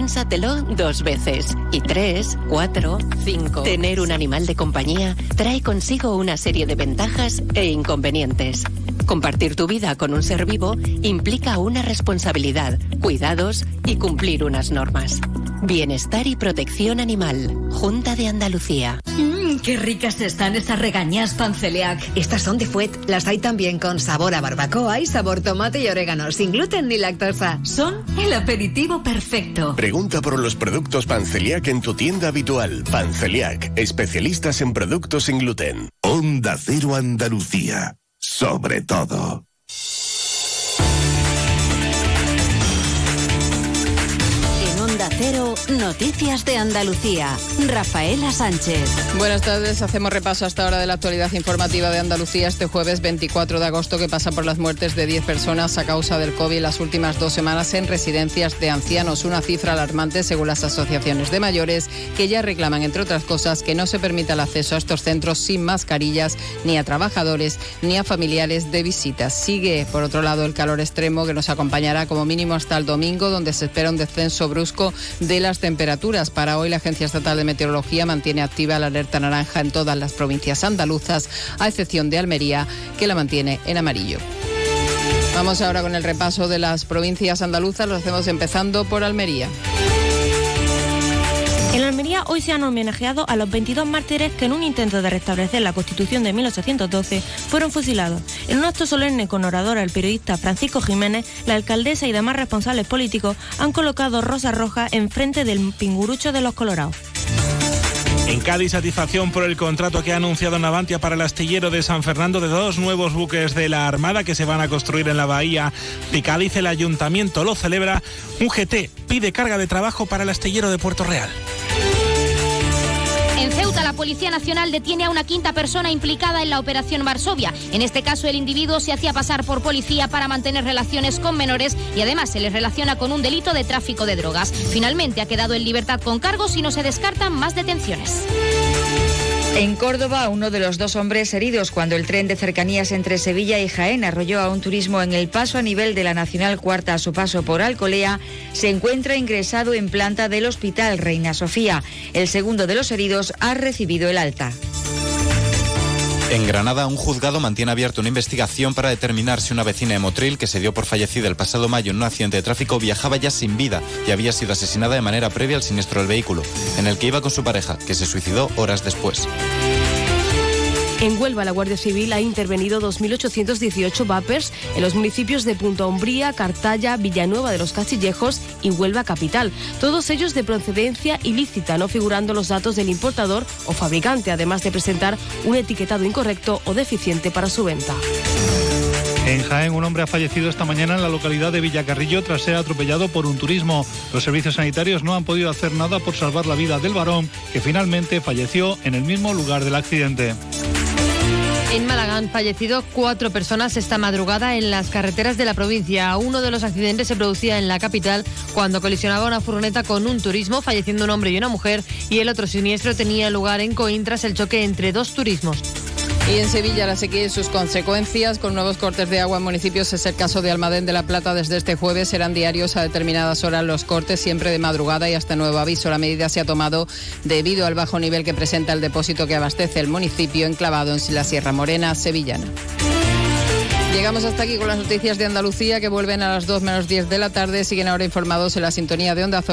Piénsatelo dos veces. Y tres, cuatro, cinco. Tener un animal de compañía trae consigo una serie de ventajas e inconvenientes. Compartir tu vida con un ser vivo implica una responsabilidad, cuidados y cumplir unas normas. Bienestar y protección animal. Junta de Andalucía. Mmm, qué ricas están esas regañas panceliac. Estas son de Fuet. Las hay también con sabor a barbacoa y sabor tomate y orégano, sin gluten ni lactosa. Son el aperitivo perfecto. Pregunta por los productos Panceliac en tu tienda habitual. Panceliac, especialistas en productos sin gluten. Onda Cero Andalucía. Sobre todo. En Onda Cero, Noticias de Andalucía. Rafaela Sánchez. Buenas tardes, hacemos repaso hasta ahora de la actualidad informativa de Andalucía este jueves 24 de agosto que pasa por las muertes de 10 personas a causa del COVID las últimas dos semanas en residencias de ancianos, una cifra alarmante según las asociaciones de mayores que ya reclaman, entre otras cosas, que no se permita el acceso a estos centros sin mascarillas ni a trabajadores ni a familiares de visitas. Sigue, por otro lado, el calor extremo que nos acompañará como mínimo hasta el domingo, donde se espera un descenso brusco de las temperaturas. Para hoy, la Agencia Estatal de Meteorología mantiene activa la alerta naranja en todas las provincias andaluzas, a excepción de Almería, que la mantiene en amarillo. Vamos ahora con el repaso de las provincias andaluzas. Lo hacemos empezando por Almería. En Almería hoy se han homenajeado a los 22 mártires que en un intento de restablecer la Constitución de 1812 fueron fusilados. En un acto solemne con oradora el periodista Francisco Jiménez, la alcaldesa y demás responsables políticos han colocado rosas rojas enfrente del pingurucho de los colorados. En Cádiz, satisfacción por el contrato que ha anunciado Navantia para el astillero de San Fernando de dos nuevos buques de la Armada que se van a construir en la bahía de Cádiz. El ayuntamiento lo celebra. Un GT pide carga de trabajo para el astillero de Puerto Real. En Ceuta, la Policía Nacional detiene a una quinta persona implicada en la Operación Varsovia. En este caso, el individuo se hacía pasar por policía para mantener relaciones con menores y además se les relaciona con un delito de tráfico de drogas. Finalmente ha quedado en libertad con cargos y no se descartan más detenciones. En Córdoba, uno de los dos hombres heridos cuando el tren de cercanías entre Sevilla y Jaén arrolló a un turismo en el paso a nivel de la Nacional Cuarta a su paso por Alcolea, se encuentra ingresado en planta del Hospital Reina Sofía. El segundo de los heridos ha recibido el alta. En Granada, un juzgado mantiene abierta una investigación para determinar si una vecina de Motril, que se dio por fallecida el pasado mayo en un accidente de tráfico, viajaba ya sin vida y había sido asesinada de manera previa al siniestro del vehículo, en el que iba con su pareja, que se suicidó horas después. En Huelva, la Guardia Civil ha intervenido 2.818 vapers en los municipios de Punta Umbría, Cartaya, Villanueva de los Castillejos y Huelva Capital. Todos ellos de procedencia ilícita, no figurando los datos del importador o fabricante, además de presentar un etiquetado incorrecto o deficiente para su venta. En Jaén, un hombre ha fallecido esta mañana en la localidad de Villacarrillo tras ser atropellado por un turismo. Los servicios sanitarios no han podido hacer nada por salvar la vida del varón, que finalmente falleció en el mismo lugar del accidente. En Málaga han fallecido cuatro personas esta madrugada en las carreteras de la provincia. Uno de los accidentes se producía en la capital cuando colisionaba una furgoneta con un turismo, falleciendo un hombre y una mujer, y el otro siniestro tenía lugar en Coín tras el choque entre dos turismos. Y en Sevilla la sequía y sus consecuencias, con nuevos cortes de agua en municipios, es el caso de Almadén de la Plata. Desde este jueves serán diarios a determinadas horas los cortes, siempre de madrugada y hasta nuevo aviso. La medida se ha tomado debido al bajo nivel que presenta el depósito que abastece el municipio enclavado en la Sierra Morena sevillana. Llegamos hasta aquí con las noticias de Andalucía que vuelven a las 2 menos 10 de la tarde. Siguen ahora informados en la sintonía de Onda,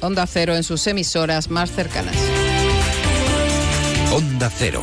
Onda Cero en sus emisoras más cercanas. Onda Cero.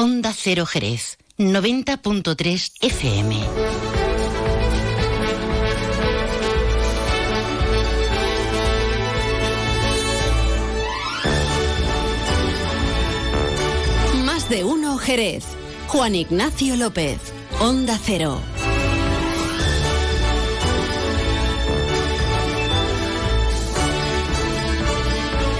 Onda Cero Jerez, 90.3 FM. Más de uno Jerez. Juan Ignacio López, Onda Cero.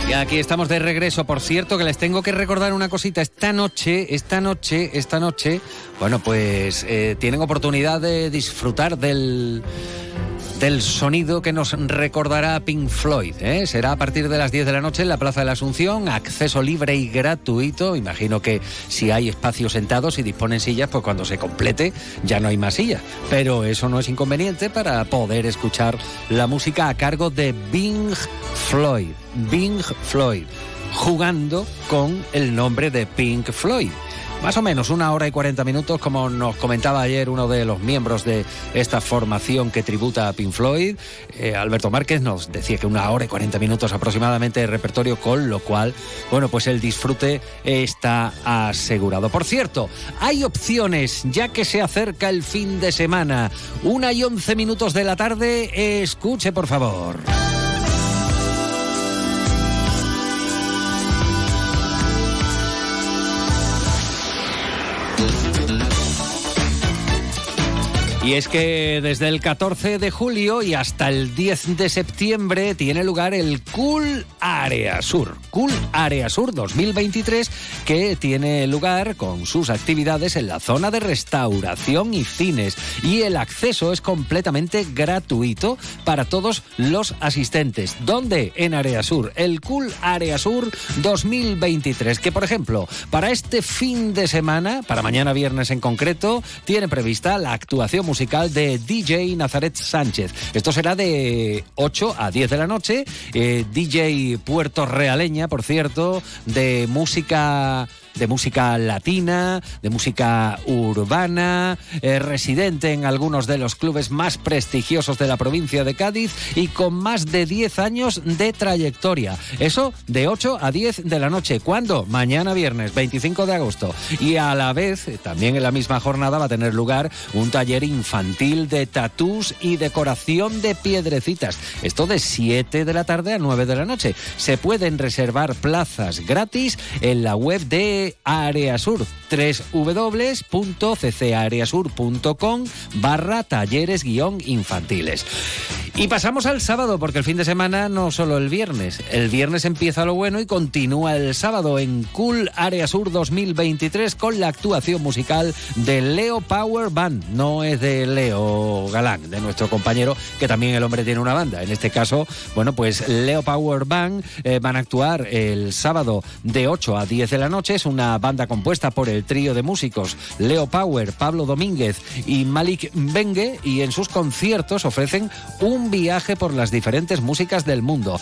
Y aquí estamos de regreso. Por cierto, que les tengo que recordar una cosita. Esta noche, esta noche, esta noche, bueno, pues eh, tienen oportunidad de disfrutar del del sonido que nos recordará Pink Floyd. ¿eh? Será a partir de las 10 de la noche en la Plaza de la Asunción, acceso libre y gratuito. Imagino que si hay espacios sentados y disponen sillas, pues cuando se complete ya no hay más sillas. Pero eso no es inconveniente para poder escuchar la música a cargo de Pink Floyd. Pink Floyd, jugando con el nombre de Pink Floyd. Más o menos una hora y 40 minutos, como nos comentaba ayer uno de los miembros de esta formación que tributa a Pink Floyd, eh, Alberto Márquez, nos decía que una hora y 40 minutos aproximadamente de repertorio, con lo cual, bueno, pues el disfrute está asegurado. Por cierto, hay opciones, ya que se acerca el fin de semana. Una y 11 minutos de la tarde, escuche por favor. Y es que desde el 14 de julio y hasta el 10 de septiembre tiene lugar el Cool Area Sur. Cool Area Sur 2023 que tiene lugar con sus actividades en la zona de restauración y cines. Y el acceso es completamente gratuito para todos los asistentes. ¿Dónde? En Area Sur. El Cool Area Sur 2023. Que por ejemplo, para este fin de semana, para mañana viernes en concreto, tiene prevista la actuación musical de DJ Nazaret Sánchez. Esto será de 8 a 10 de la noche. Eh, DJ Puerto Realeña, por cierto, de música de música latina, de música urbana, eh, residente en algunos de los clubes más prestigiosos de la provincia de Cádiz y con más de 10 años de trayectoria. Eso de 8 a 10 de la noche. ¿Cuándo? Mañana viernes, 25 de agosto. Y a la vez, también en la misma jornada va a tener lugar un taller infantil de tatús y decoración de piedrecitas. Esto de 7 de la tarde a 9 de la noche. Se pueden reservar plazas gratis en la web de Areasur, www.ccareasur.com barra talleres guion infantiles. Y pasamos al sábado, porque el fin de semana no solo el viernes. El viernes empieza lo bueno y continúa el sábado en Cool Area Sur 2023 con la actuación musical de Leo Power Band. No es de Leo Galán, de nuestro compañero, que también el hombre tiene una banda. En este caso, bueno, pues Leo Power Band eh, van a actuar el sábado de 8 a 10 de la noche. Es una banda compuesta por el trío de músicos Leo Power, Pablo Domínguez y Malik Bengue y en sus conciertos ofrecen un viaje por las diferentes músicas del mundo.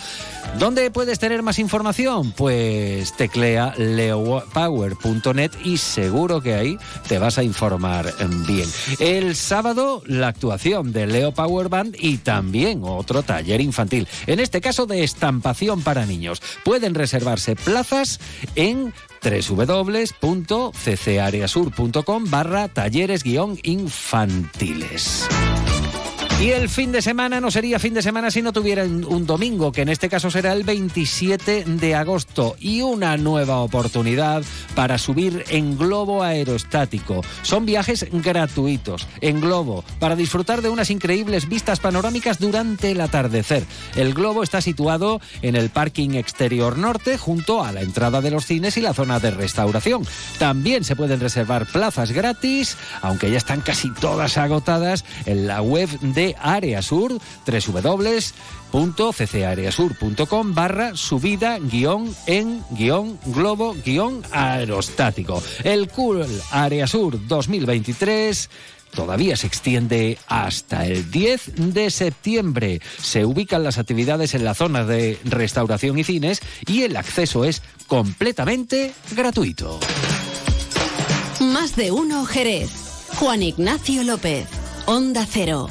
¿Dónde puedes tener más información? Pues teclea leopower.net y seguro que ahí te vas a informar bien. El sábado la actuación de Leo Power Band y también otro taller infantil, en este caso de estampación para niños. Pueden reservarse plazas en www.ccareasur.com barra talleres guion infantiles. Y el fin de semana no sería fin de semana si no tuviera un domingo, que en este caso será el 27 de agosto, y una nueva oportunidad para subir en globo aerostático. Son viajes gratuitos en globo para disfrutar de unas increíbles vistas panorámicas durante el atardecer. El globo está situado en el parking exterior norte, junto a la entrada de los cines y la zona de restauración. También se pueden reservar plazas gratis, aunque ya están casi todas agotadas en la web de Área Sur, www.ccareasur.com barra subida guion en guion globo guion aerostático. El Cool Área Sur 2023 todavía se extiende hasta el 10 de septiembre. Se ubican las actividades en la zona de restauración y cines y el acceso es completamente gratuito. Más de uno Jerez. Juan Ignacio López. Onda Cero.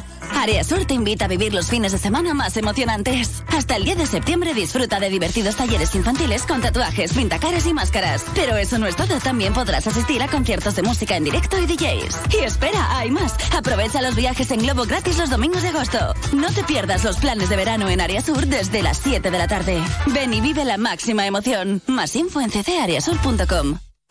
Sur te invita a vivir los fines de semana más emocionantes. Hasta el 10 de septiembre disfruta de divertidos talleres infantiles con tatuajes, pintacaras y máscaras. Pero eso no es todo, también podrás asistir a conciertos de música en directo y DJs. Y espera, hay más. Aprovecha los viajes en globo gratis los domingos de agosto. No te pierdas los planes de verano en Sur desde las 7 de la tarde. Ven y vive la máxima emoción. Más info en ccareasur.com.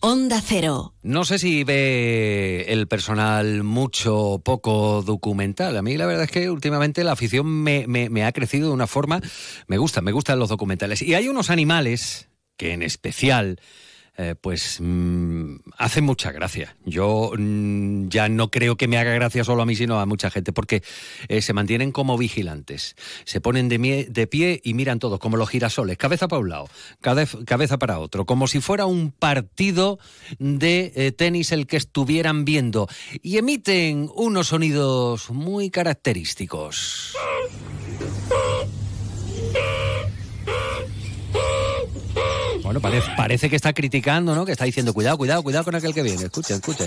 Onda Cero. No sé si ve el personal mucho o poco documental. A mí la verdad es que últimamente la afición me, me, ha crecido de una forma... Me gusta, me gustan los documentales. Y hay unos animales que en especial eh, pues mm, hace mucha gracia. Yo mm, ya no creo que me haga gracia solo a mí, sino a mucha gente, porque eh, se mantienen como vigilantes. Se ponen de, pie y miran todos, como los girasoles, cabeza para un lado, cabeza para otro, como si fuera un partido de eh, tenis el que estuvieran viendo. Y emiten unos sonidos muy característicos. Bueno, parece, que está criticando, ¿no? Que está diciendo, cuidado, cuidado, cuidado con aquel que viene. Escucha, escucha.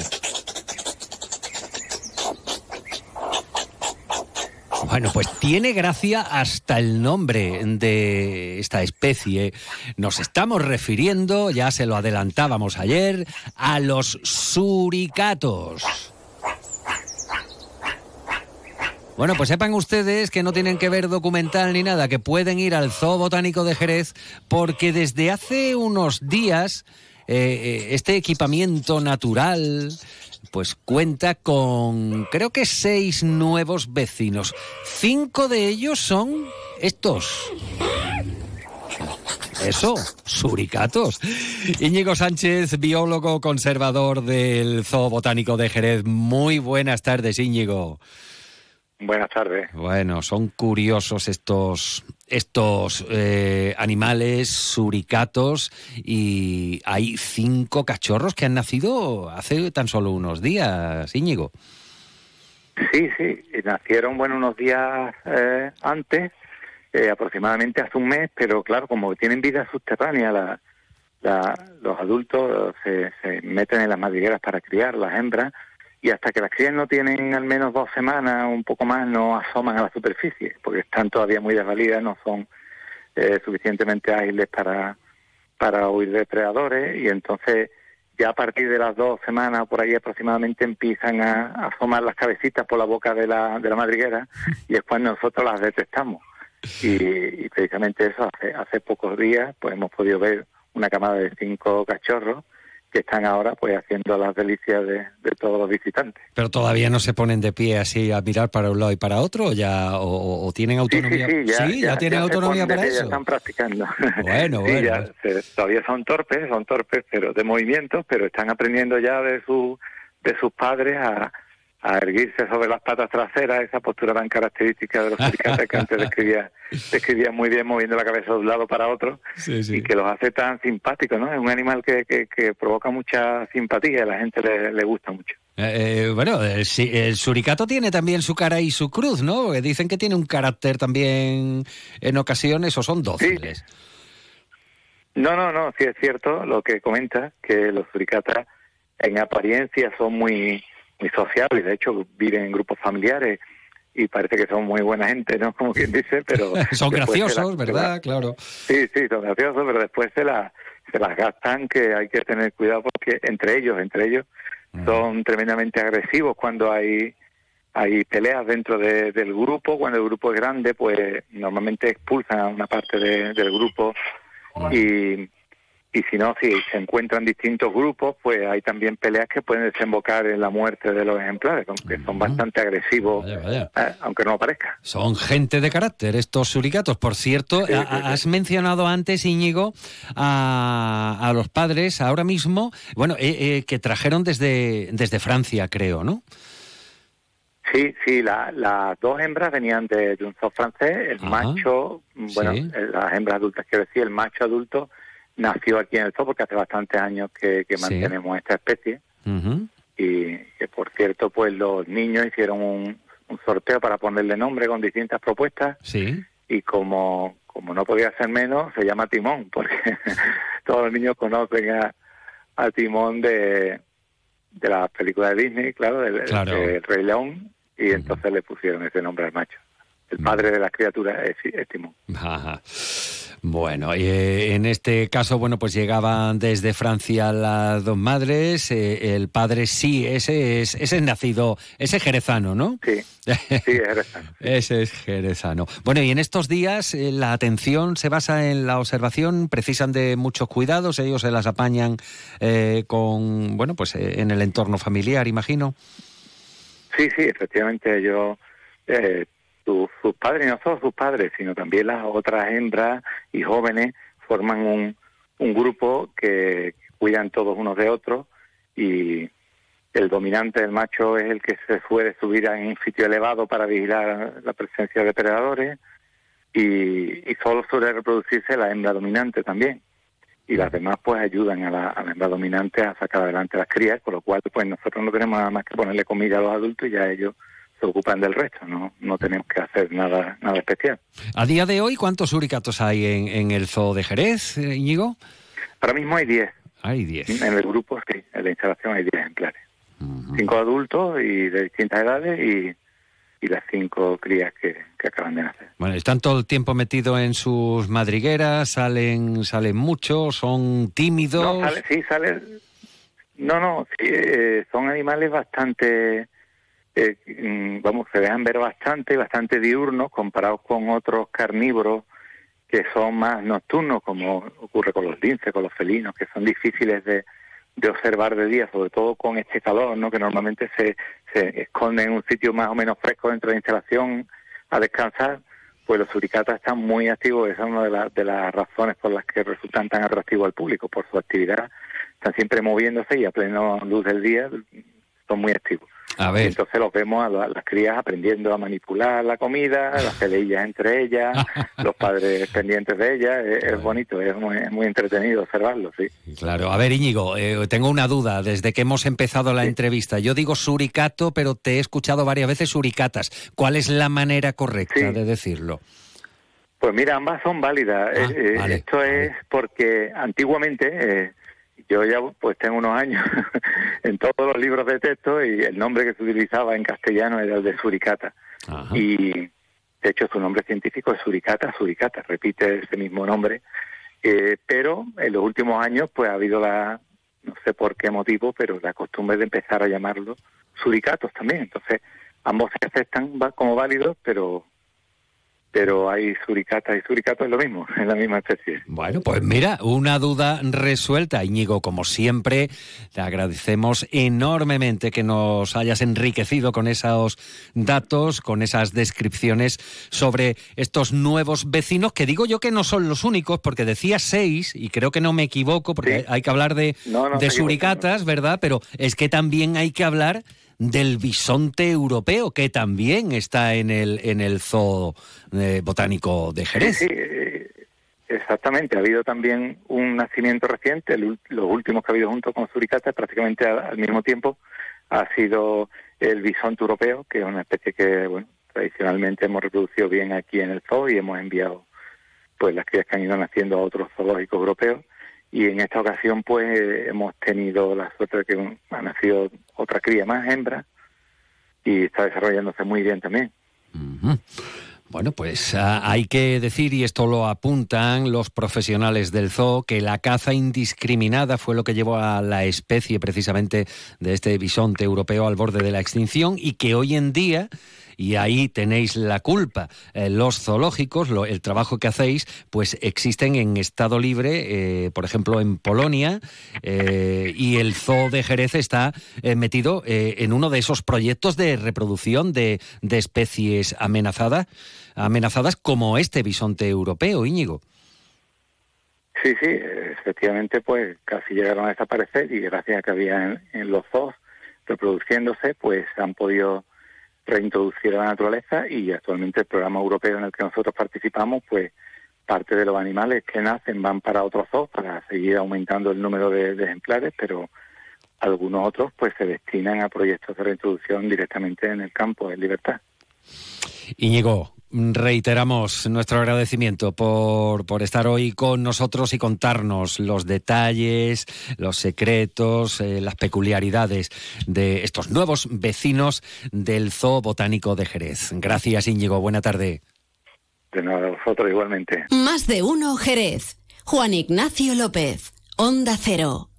Bueno, pues tiene gracia hasta el nombre de esta especie. Nos estamos refiriendo, ya se lo adelantábamos ayer, a los suricatos. Bueno, pues sepan ustedes que no tienen que ver documental ni nada, que pueden ir al Zoo Botánico de Jerez, porque desde hace unos días eh, eh, este equipamiento natural pues cuenta con creo que seis nuevos vecinos. Cinco de ellos son estos. Eso, suricatos. Íñigo Sánchez, biólogo conservador del Zoo Botánico de Jerez. Muy buenas tardes, Íñigo. Buenas tardes. Bueno, son curiosos estos estos eh, animales suricatos y hay cinco cachorros que han nacido hace tan solo unos días, Íñigo. Sí, sí, nacieron bueno unos días eh, antes, eh, aproximadamente hace un mes, pero claro, como tienen vida subterránea, los adultos se, se meten en las madrigueras para criar, las hembras, y hasta que las crías no tienen al menos dos semanas o un poco más no asoman a la superficie, porque están todavía muy desvalidas, no son eh, suficientemente ágiles para, para huir de depredadores y entonces ya a partir de las dos semanas por ahí aproximadamente empiezan a, asomar las cabecitas por la boca de la, de la madriguera (laughs) y después nosotros las detectamos. Y, y precisamente eso, hace, hace pocos días pues hemos podido ver una camada de cinco cachorros que están ahora pues haciendo las delicias de, todos los visitantes. Pero todavía no se ponen de pie así a mirar para un lado y para otro, o ya o, tienen autonomía. Sí, ya, tienen autonomía para eso. Ya están practicando. Bueno, (laughs) bueno. todavía son torpes, son torpes, pero de movimientos, pero están aprendiendo ya de su de sus padres a, a erguirse sobre las patas traseras, esa postura tan característica de los (laughs) suricatos que antes describía, describía muy bien moviendo la cabeza de un lado para otro y que los hace tan simpáticos, ¿no? Es un animal que, que, provoca mucha simpatía y a la gente le, le gusta mucho. Eh, eh bueno, el, el, suricato tiene también su cara y su cruz, ¿no? Dicen que tiene un carácter también en ocasiones o son dóciles. No, no, no, sí es cierto lo que comenta, que los suricatas en apariencia son muy muy sociables, de hecho viven en grupos familiares y parece que son muy buena gente, ¿no? (laughs) Como quien dice, pero... (laughs) son graciosos, ¿verdad? claro. Sí, sí, son graciosos, pero después se, la, se las gastan que hay que tener cuidado porque entre ellos, entre ellos, son tremendamente agresivos cuando hay hay peleas dentro del grupo, cuando el grupo es grande, pues normalmente expulsan a una parte del grupo y, y si no, si se encuentran distintos grupos, pues hay también peleas que pueden desembocar en la muerte de los ejemplares, aunque son bastante agresivos, eh, aunque no parezca. Son gente de carácter estos suricatos. Por cierto, has mencionado antes, Íñigo, a, a, los padres ahora mismo, bueno, eh, eh, que trajeron desde, desde Francia, creo, ¿no? Sí, sí, las dos hembras venían de, un zoo francés, el macho, bueno, las hembras adultas, quiero decir, el macho adulto nació aquí en el zoo porque hace bastantes años que, mantenemos esta especie. Y que, por cierto, pues los niños hicieron un, sorteo para ponerle nombre con distintas propuestas. Sí. Y como, como no podía ser menos, se llama Timón, porque (laughs) todos los niños conocen a, Timón de, de las películas de Disney, claro, del, Rey León, y entonces le pusieron ese nombre al macho. El padre de las criaturas es, Timón. Ajá. Bueno, eh, en este caso, bueno, pues llegaban desde Francia las dos madres. Eh, el padre sí, ese es, ese es nacido, ese es jerezano, ¿no? Sí, sí, es jerezano. (laughs) ese es jerezano. Bueno, y en estos días eh, la atención se basa en la observación, precisan de muchos cuidados, ellos se las apañan con, bueno, pues en el entorno familiar, imagino. Sí, sí, efectivamente, yo sus, padres, no solo sus padres, sino también las otras hembras y jóvenes forman un, un grupo que cuidan todos unos de otros y el dominante del macho es el que se suele subir en un sitio elevado para vigilar la presencia de depredadores y, y solo suele reproducirse la hembra dominante también. Y las demás pues ayudan a la, a la hembra dominante a sacar adelante las crías, con lo cual pues nosotros no tenemos nada más que ponerle comida a los adultos y ya ellos se ocupan del resto, no, no tenemos que hacer nada, nada especial. A día de hoy, ¿cuántos suricatos hay en, en el zoo de Jerez, eh, Íñigo? Ahora mismo hay 10. Hay 10. En el grupo, sí, en la instalación hay 10 ejemplares. Cinco adultos y de distintas edades y, y las cinco crías que, que, acaban de nacer. Bueno, están todo el tiempo metidos en sus madrigueras, salen salen mucho, son tímidos. No, sale, sí, salen. No, no, sí, eh, son animales bastante eh, vamos, se dejan ver bastante, bastante diurnos comparados con otros carnívoros que son más nocturnos, como ocurre con los linces, con los felinos, que son difíciles de, de observar de día, sobre todo con este calor, ¿no? que normalmente se, se esconde en un sitio más o menos fresco dentro de la instalación a descansar, pues los suricatas están muy activos, esa es una de, de las razones por las que resultan tan atractivos al público, por su actividad, están siempre moviéndose y a plena luz del día son muy activos. A ver. entonces los vemos a, las crías aprendiendo a manipular la comida, las peleillas entre ellas, (laughs) los padres pendientes de ellas. Es, bonito, es muy, entretenido observarlo, sí. Claro. A ver, Íñigo, eh, tengo una duda desde que hemos empezado la entrevista. Yo digo suricato, pero te he escuchado varias veces suricatas. ¿Cuál es la manera correcta de decirlo? Pues mira, ambas son válidas. Ah, eh, eh, esto es porque antiguamente yo ya pues tengo unos años (laughs) en todos los libros de texto y el nombre que se utilizaba en castellano era el de suricata. Y de hecho su nombre científico es suricata, suricata, repite ese mismo nombre. Eh, pero en los últimos años pues ha habido la, no sé por qué motivo, pero la costumbre de empezar a llamarlo suricatos también. Entonces ambos se aceptan como válidos, pero pero hay suricatas y suricatos es lo mismo, (laughs) es la misma especie. Bueno, pues mira, una duda resuelta, Íñigo, como siempre, te agradecemos enormemente que nos hayas enriquecido con esos datos, con esas descripciones sobre estos nuevos vecinos, que digo yo que no son los únicos, porque decía seis, y creo que no me equivoco, porque hay que hablar de, de suricatas, ¿verdad? Pero es que también hay que hablar del bisonte europeo, que también está en el, en el zoo eh, botánico de Jerez. Sí, eh, exactamente. Ha habido también un nacimiento reciente, los últimos que ha habido junto con Suricata, prácticamente al, mismo tiempo, ha sido el bisonte europeo, que es una especie que, bueno, tradicionalmente hemos reproducido bien aquí en el zoo y hemos enviado pues las crías que han ido naciendo a otros zoológicos europeos y en esta ocasión pues hemos tenido la suerte de que ha nacido otra cría más hembra y está desarrollándose muy bien también. Bueno, pues ah, hay que decir, y esto lo apuntan los profesionales del zoo, que la caza indiscriminada fue lo que llevó a la especie precisamente de este bisonte europeo al borde de la extinción y que hoy en día y ahí tenéis la culpa. Eh, los zoológicos, el trabajo que hacéis, pues existen en estado libre, eh, por ejemplo, en Polonia, eh, y el zoo de Jerez está metido en uno de esos proyectos de reproducción de, de especies amenazadas amenazadas como este bisonte europeo, Íñigo. Sí, sí, efectivamente, pues casi llegaron a desaparecer y gracias a que había en, los zoos reproduciéndose, pues han podido reintroducir a la naturaleza y actualmente el programa europeo en el que nosotros participamos, pues parte de los animales que nacen van para otros zoos para seguir aumentando el número de, ejemplares, pero algunos otros pues se destinan a proyectos de reintroducción directamente en el campo, en libertad. Íñigo, reiteramos nuestro agradecimiento por, por, estar hoy con nosotros y contarnos los detalles, los secretos, eh, las peculiaridades de estos nuevos vecinos del Zoo Botánico de Jerez. Gracias, Íñigo. Buena tarde. De nada, vosotros igualmente. Más de uno, Jerez. Juan Ignacio López, Onda Cero.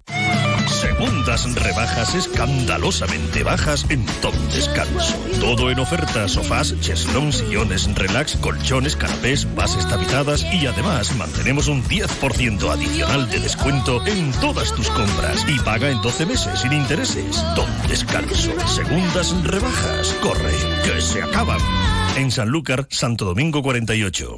Segundas rebajas escandalosamente bajas en Top Descanso. Todo en oferta, sofás, cheslón, sillones, relax, colchones, canapés, bases tapizadas y además mantenemos un 10% adicional de descuento en todas tus compras y paga en 12 meses sin intereses. Top Descanso. Segundas rebajas. Corre, que se acaban. En Sanlúcar, Santo Domingo 48.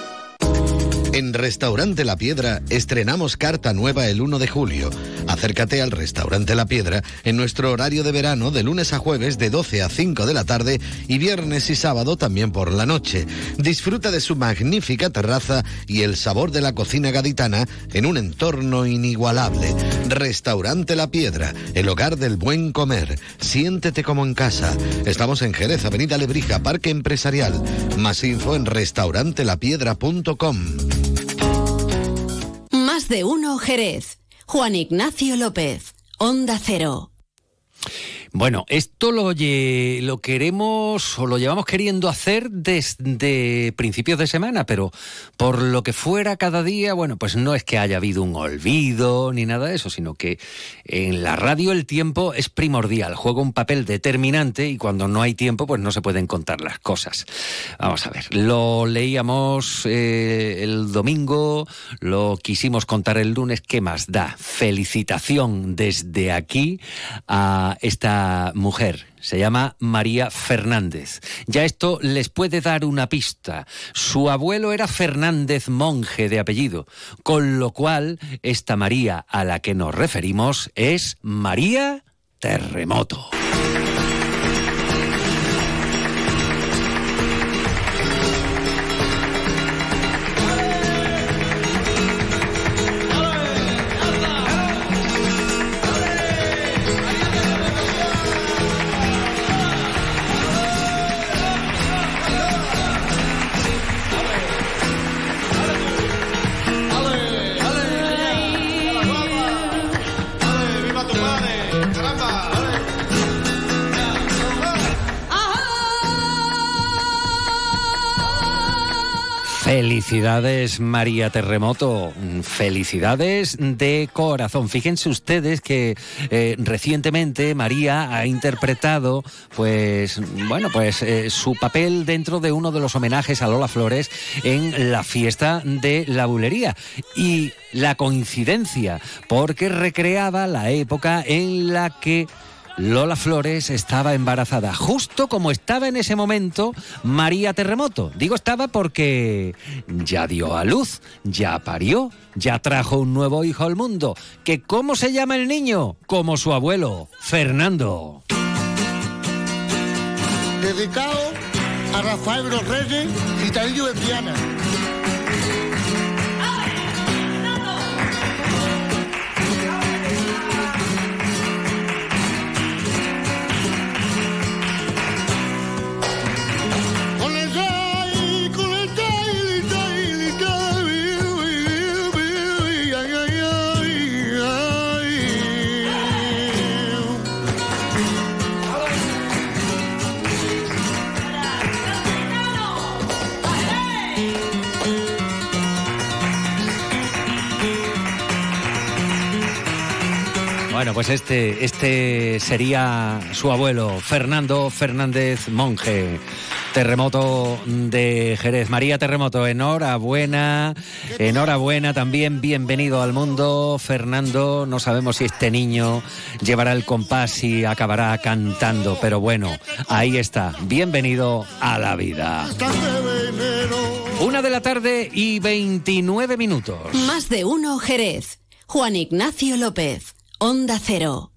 En Restaurante La Piedra estrenamos carta nueva el 1 de julio. Acércate al Restaurante La Piedra en nuestro horario de verano de lunes a jueves de 12 a 5 de la tarde y viernes y sábado también por la noche. Disfruta de su magnífica terraza y el sabor de la cocina gaditana en un entorno inigualable. Restaurante La Piedra, el hogar del buen comer. Siéntete como en casa. Estamos en Jerez, Avenida Lebrija, Parque Empresarial. Más info en restaurantelapiedra.com. Más de uno, Jerez. Juan Ignacio López, Onda Cero. Bueno, esto lo, queremos o lo llevamos queriendo hacer desde principios de semana, pero por lo que fuera cada día, bueno, pues no es que haya habido un olvido ni nada de eso, sino que en la radio el tiempo es primordial, juega un papel determinante y cuando no hay tiempo, pues no se pueden contar las cosas. Vamos a ver, lo leíamos eh, el domingo, lo quisimos contar el lunes, ¿qué más da? Felicitación desde aquí a esta mujer. Se llama María Fernández. Ya esto les puede dar una pista. Su abuelo era Fernández monje de apellido, con lo cual esta María a la que nos referimos es María Terremoto. Felicidades María Terremoto, felicidades de corazón. Fíjense ustedes que eh, recientemente María ha interpretado, pues, bueno, pues eh, su papel dentro de uno de los homenajes a Lola Flores en la fiesta de la bulería y la coincidencia, porque recreaba la época en la que Lola Flores estaba embarazada, justo como estaba en ese momento María Terremoto. Digo estaba porque ya dio a luz, ya parió, ya trajo un nuevo hijo al mundo. ¿Que cómo se llama el niño? Como su abuelo, Fernando. Dedicado a Rafael Reyes y de. Pues este, este sería su abuelo, Fernando Fernández Monje. Terremoto de Jerez. María Terremoto, enhorabuena. Enhorabuena también. Bienvenido al mundo. Fernando, no sabemos si este niño llevará el compás y acabará cantando, pero bueno, ahí está. Bienvenido a la vida. Una de la tarde y 29 minutos. Más de uno, Jerez. Juan Ignacio López. Onda Cero.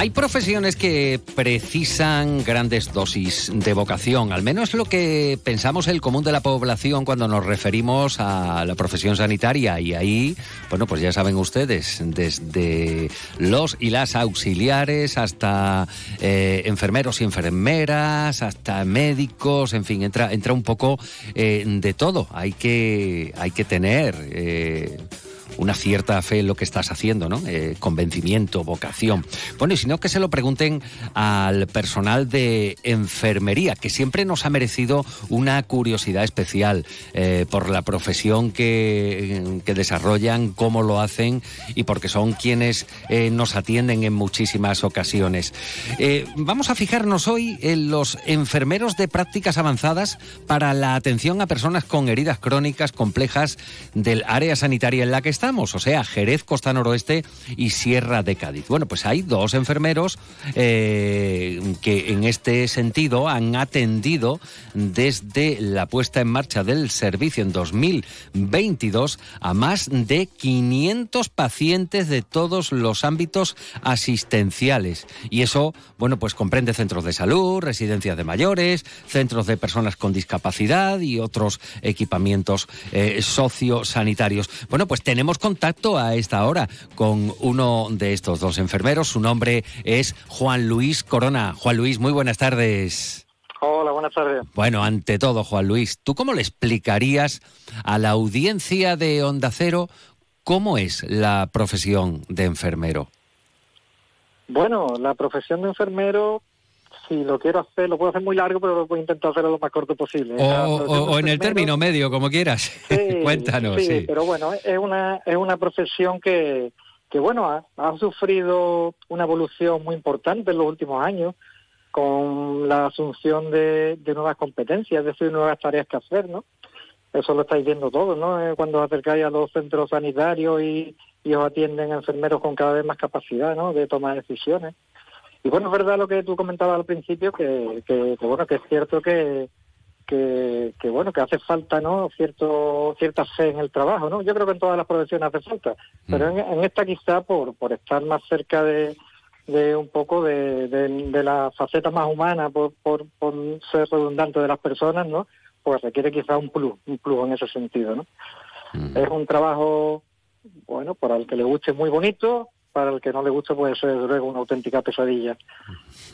Hay profesiones que precisan grandes dosis de vocación, al menos lo que pensamos el común de la población cuando nos referimos a la profesión sanitaria. Y ahí, bueno, pues ya saben ustedes, desde los y las auxiliares hasta eh, enfermeros y enfermeras, hasta médicos, en fin, entra, entra un poco eh, de todo. Hay que, hay que tener. Eh, una cierta fe en lo que estás haciendo, ¿no? Eh, convencimiento, vocación. Bueno, y si no, que se lo pregunten al personal de enfermería, que siempre nos ha merecido una curiosidad especial eh, por la profesión que, que, desarrollan, cómo lo hacen y porque son quienes eh, nos atienden en muchísimas ocasiones. vamos a fijarnos hoy en los enfermeros de prácticas avanzadas para la atención a personas con heridas crónicas complejas del área sanitaria en la que o sea, Jerez, Costa Noroeste y Sierra de Cádiz. Bueno, pues hay dos enfermeros eh, que en este sentido han atendido desde la puesta en marcha del servicio en 2022 a más de 500 pacientes de todos los ámbitos asistenciales. Y eso, bueno, pues comprende centros de salud, residencias de mayores, centros de personas con discapacidad y otros equipamientos eh, sociosanitarios. Bueno, pues tenemos contacto a esta hora con uno de estos dos enfermeros. Su nombre es Juan Luis Corona. Juan Luis, muy buenas tardes. Hola, buenas tardes. Bueno, ante todo, Juan Luis, ¿tú cómo le explicarías a la audiencia de Onda Cero cómo es la profesión de enfermero? Bueno, la profesión de enfermero si lo quiero hacer, lo puedo hacer muy largo, pero voy a intentar hacerlo lo más corto posible. O, en el término medio, como quieras. (laughs) Cuéntanos. Sí, pero bueno, es una, es una profesión que, que bueno, ha, ha, sufrido una evolución muy importante en los últimos años con la asunción de, de nuevas competencias, es decir, nuevas tareas que hacer, ¿no? Eso lo estáis viendo todos, ¿no? Eh, cuando os acercáis a los centros sanitarios y, y os atienden enfermeros con cada vez más capacidad, ¿no? De tomar decisiones. Y bueno, es verdad lo que tú comentabas al principio, que, que, bueno, que es cierto que, que, que, bueno, que hace falta, ¿no? Cierto, cierta fe en el trabajo, ¿no? Yo creo que en todas las profesiones hace falta, pero en, en esta quizá por, por estar más cerca de, de un poco de, de, de, la faceta más humana, por, por, por ser redundante de las personas, ¿no? Pues requiere quizá un plus, un plus en ese sentido, ¿no? Es un trabajo, bueno, para el que le guste muy bonito, para el que no le guste puede ser luego una auténtica pesadilla.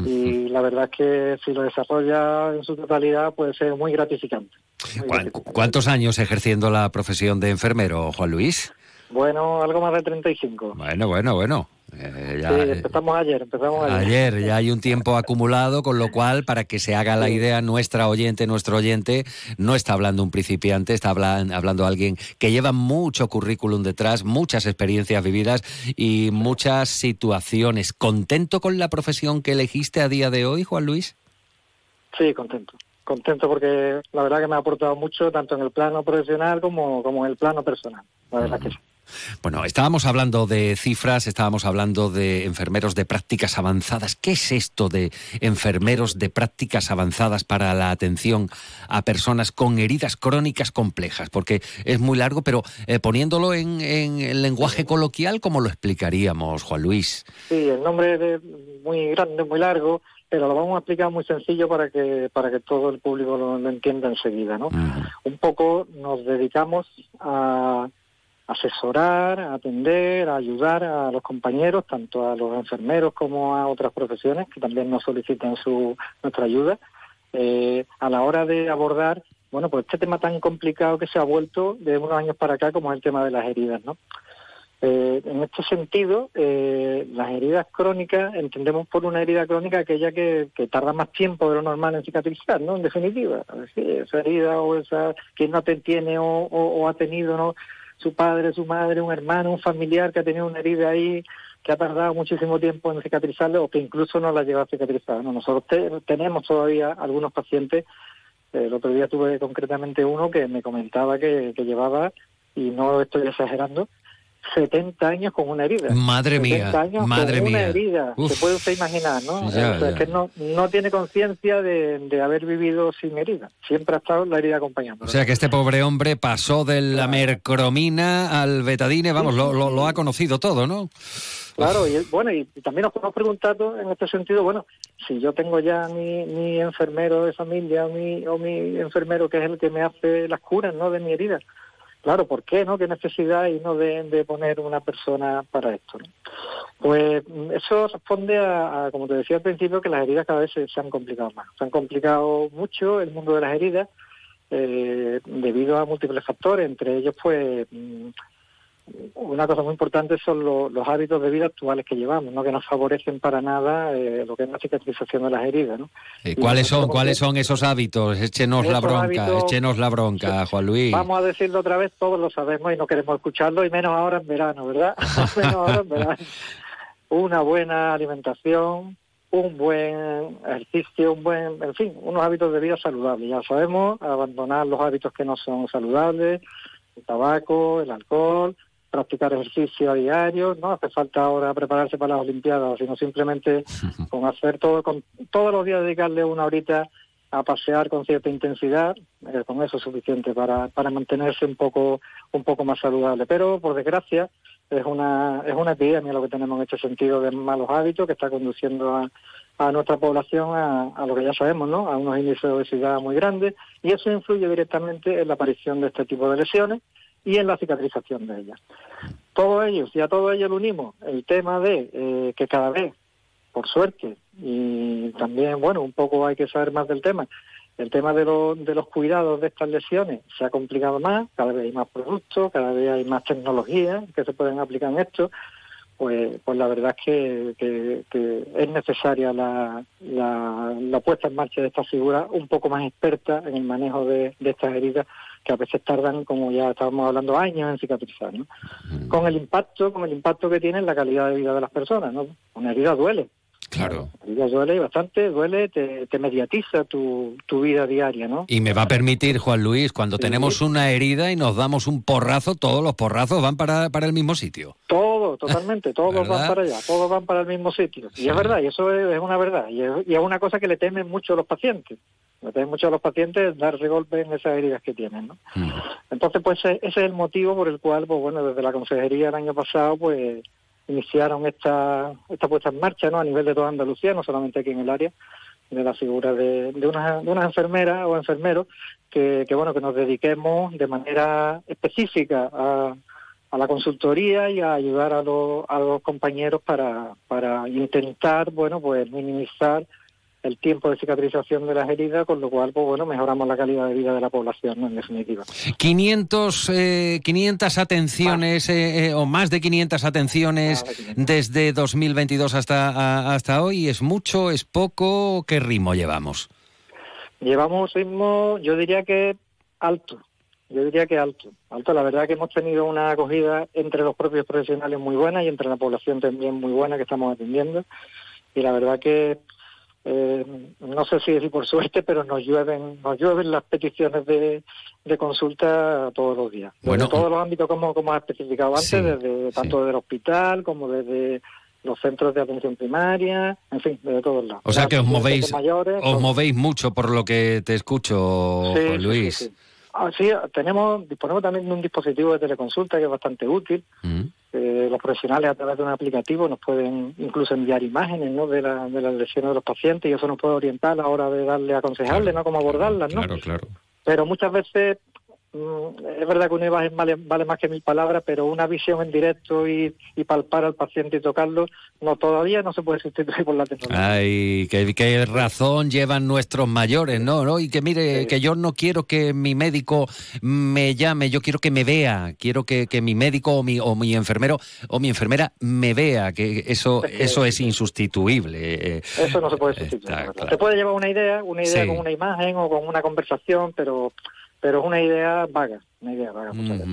Y (laughs) la verdad es que si lo desarrolla en su totalidad puede ser muy gratificante. Muy gratificante. ¿Cuántos años ejerciendo la profesión de enfermero, Juan Luis? Bueno, algo más de 35. Bueno, bueno, bueno. Eh, ya, sí, empezamos ayer, empezamos ayer. Ayer, ya hay un tiempo acumulado, con lo cual, para que se haga la idea, nuestra oyente, nuestro oyente, no está hablando un principiante, está hablando, hablando alguien que lleva mucho currículum detrás, muchas experiencias vividas y muchas situaciones. ¿Contento con la profesión que elegiste a día de hoy, Juan Luis? Sí, contento. Contento porque la verdad que me ha aportado mucho, tanto en el plano profesional como, como en el plano personal. La verdad que sí. Bueno, estábamos hablando de cifras, estábamos hablando de enfermeros de prácticas avanzadas. ¿Qué es esto de enfermeros de prácticas avanzadas para la atención a personas con heridas crónicas complejas? Porque es muy largo, pero eh, poniéndolo en, en, el lenguaje coloquial, ¿cómo lo explicaríamos, Juan Luis? Sí, el nombre es muy grande, muy largo, pero lo vamos a explicar muy sencillo para que para que todo el público lo, lo entienda enseguida, ¿no? Un poco nos dedicamos a asesorar, a atender, ayudar a los compañeros, tanto a los enfermeros como a otras profesiones que también nos solicitan su nuestra ayuda, eh, a la hora de abordar, bueno, pues este tema tan complicado que se ha vuelto de unos años para acá, como es el tema de las heridas, ¿no? Eh, en este sentido, eh, las heridas crónicas, entendemos por una herida crónica aquella que, que tarda más tiempo de lo normal en cicatrizar, ¿no? En definitiva, esa herida o esa que no te tiene o, o- o ha tenido, ¿no? Su padre, su madre, un hermano, un familiar que ha tenido una herida ahí que ha tardado muchísimo tiempo en cicatrizarle o que incluso no la lleva a cicatrizar. ¿no? Nosotros te- tenemos todavía algunos pacientes el otro día tuve concretamente uno que me comentaba que, que llevaba, y no estoy exagerando, 70 años con una herida. Madre 70 mía, años madre con una mía. herida, Uf. se puede usted imaginar, ¿no? Ya, O sea, ya. que no, no tiene conciencia de, de haber vivido sin herida. Siempre ha estado la herida acompañando. O sea que este pobre hombre pasó de la mercromina al betadine, vamos, lo, lo- lo ha conocido todo, ¿no? Claro, y bueno, y, y también nos podemos preguntar en este sentido, bueno, si yo tengo ya mi, mi enfermero de familia o mi, o mi enfermero que es el que me hace las curas, ¿no?, de mi herida. Claro, ¿por qué, no? ¿Qué necesidad hay, no, de, de poner una persona para esto? Pues mm, eso responde a, como te decía al principio, que las heridas cada vez se, se han complicado más. Se han complicado mucho el mundo de las heridas eh, debido a múltiples factores, entre ellos, pues, mm, una cosa muy importante son lo- los hábitos de vida actuales que llevamos, ¿no? que no favorecen para nada eh, lo que es la cicatrización de las heridas. ¿no? Eh, ¿Cuáles son, cuáles son esos hábitos? Échenos la bronca, hábitos- échenos la bronca, Juan Luis. Vamos a decirlo otra vez, todos lo sabemos y no queremos escucharlo, y menos ahora en verano, ¿verdad? (laughs) (laughs) menos ahora en verano. Una buena alimentación, un buen ejercicio, un buen, en fin, unos hábitos de vida saludables. Ya sabemos, abandonar los hábitos que no son saludables, el tabaco, el alcohol, practicar ejercicio a diario, no hace falta ahora prepararse para las Olimpiadas, sino simplemente con hacer todo, con todos los días dedicarle una horita a pasear con cierta intensidad, eh, con eso es suficiente para, para mantenerse un poco, un poco más saludable. Pero por desgracia es una, es una epidemia lo que tenemos en este sentido de malos hábitos que está conduciendo a, a nuestra población a, a lo que ya sabemos, ¿no? A unos índices de obesidad muy grandes y eso influye directamente en la aparición de este tipo de lesiones y en la cicatrización de ellas. Todo ello, si a todo ello unimos el tema de eh, que cada vez, por suerte, y también, bueno, un poco hay que saber más del tema, el tema de, lo- de los cuidados de estas lesiones se ha complicado más, cada vez hay más productos, cada vez hay más tecnologías que se pueden aplicar en esto, pues, pues la verdad es que, es necesaria la, puesta en marcha de esta figura un poco más experta en el manejo de estas heridas que a veces tardan, como ya estábamos hablando, años en cicatrizar, ¿no? Con el impacto, con el impacto que tiene en la calidad de vida de las personas, ¿no? Una herida duele, Claro. la duele bastante, duele, te, te mediatiza tu, tu vida diaria, ¿no? Y me va a permitir, Juan Luis, cuando tenemos una herida y nos damos un porrazo, todos los porrazos van para, para el mismo sitio. Todo, totalmente, todos ¿Verdad? van para allá, todos van para el mismo sitio. Y es verdad, y eso es, es una verdad, y es, y es una cosa que le temen mucho los pacientes. Le temen mucho a los pacientes darse golpe en esas heridas que tienen, ¿no? Entonces, pues ese ese es el motivo por el cual, pues bueno, desde la consejería el año pasado, pues iniciaron esta, esta puesta en marcha, ¿no? A nivel de toda Andalucía, no solamente aquí en el área, de la figura de, de unas enfermeras o enfermeros que, que, bueno, que nos dediquemos de manera específica a, a la consultoría y a ayudar a los, a los compañeros para, para intentar, bueno, pues minimizar el tiempo de cicatrización de las heridas, con lo cual, pues bueno, mejoramos la calidad de vida de la población, ¿no? en definitiva. 500, eh, 500 atenciones eh, eh, o más de 500 atenciones desde 2022 hasta, a- hasta hoy. ¿Es mucho, es poco? ¿Qué ritmo llevamos? Llevamos ritmo, yo diría que alto, yo diría que alto. Alto, la verdad que hemos tenido una acogida entre los propios profesionales muy buena y entre la población también muy buena que estamos atendiendo. Y la verdad que eh, no sé si decir por suerte, pero nos llueven, nos llueven las peticiones de, de consulta todos los días. Bueno, todos los ámbitos como, como has especificado antes, Sí, desde tanto desde el hospital como desde los centros de atención primaria, en fin, desde todos lados. O sea que os movéis, mayores, os movéis mucho por lo que te escucho, Sí, Luis. sí, sí. Ah, sí, tenemos, disponemos también de un dispositivo de teleconsulta que es bastante útil. Mm. Eh, los profesionales a través de un aplicativo nos pueden incluso enviar imágenes ¿no? de, la, de las lesiones de los pacientes y eso nos puede orientar a la hora de darle, aconsejarle, ¿no? Cómo abordarlas, ¿no? Claro, claro. Pero muchas veces es verdad que una imagen vale, vale más que mil palabras, pero una visión en directo y, y palpar al paciente y tocarlo, no todavía no se puede sustituir (laughs) por la tecnología. Ay, qué, qué razón llevan nuestros mayores, ¿no? ¿no? Y que mire, que yo no quiero que mi médico me llame, yo quiero que me vea, quiero que, que mi médico o mi, o mi enfermero o mi enfermera me vea, que eso, eso es insustituible. Eso no se puede sustituir. Se puede llevar una idea, una idea Sí. con una imagen o con una conversación, pero pero es una idea vaga, una idea vaga muchas veces.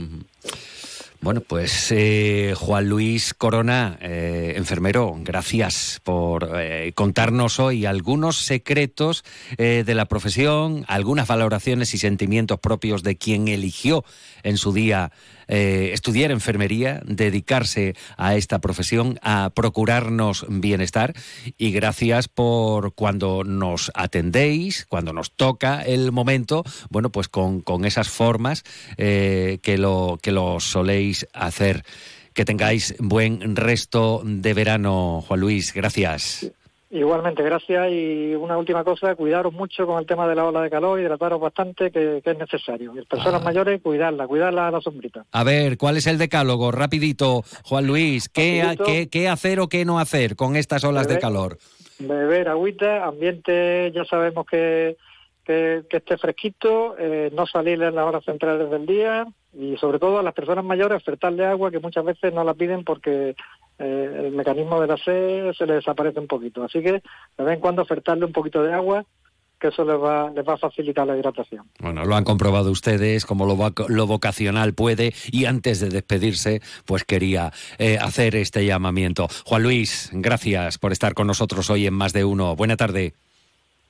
Bueno, pues eh, Juan Luis Corona, eh, enfermero, gracias por eh, contarnos hoy algunos secretos de la profesión, algunas valoraciones y sentimientos propios de quien eligió en su día eh, estudiar enfermería, dedicarse a esta profesión, a procurarnos bienestar y gracias por cuando nos atendéis, cuando nos toca el momento, bueno, pues con, con esas formas eh, que, lo, que lo soléis hacer. Que tengáis buen resto de verano, Juan Luis. Gracias. Igualmente, gracias. Y una última cosa, cuidaros mucho con el tema de la ola de calor, hidrataros bastante, que, que es necesario. Y personas Ah. mayores, cuidarla, cuidarla a la sombrita. A ver, ¿cuál es el decálogo? Rapidito, Juan Luis. ¿Qué, Rapidito. qué, qué hacer o qué no hacer con estas olas de calor? Beber agüita, ambiente, ya sabemos que, que, que esté fresquito, eh, no salir en las horas centrales del día y sobre todo a las personas mayores ofertarle agua que muchas veces no la piden porque eh, el mecanismo de la sed se les desaparece un poquito. Así que de vez en cuando ofertarle un poquito de agua que eso les va, les va a facilitar la hidratación. Bueno, lo han comprobado ustedes, como lo, lo vocacional puede, y antes de despedirse, pues quería eh, hacer este llamamiento. Juan Luis, gracias por estar con nosotros hoy en Más de Uno. Buena tarde.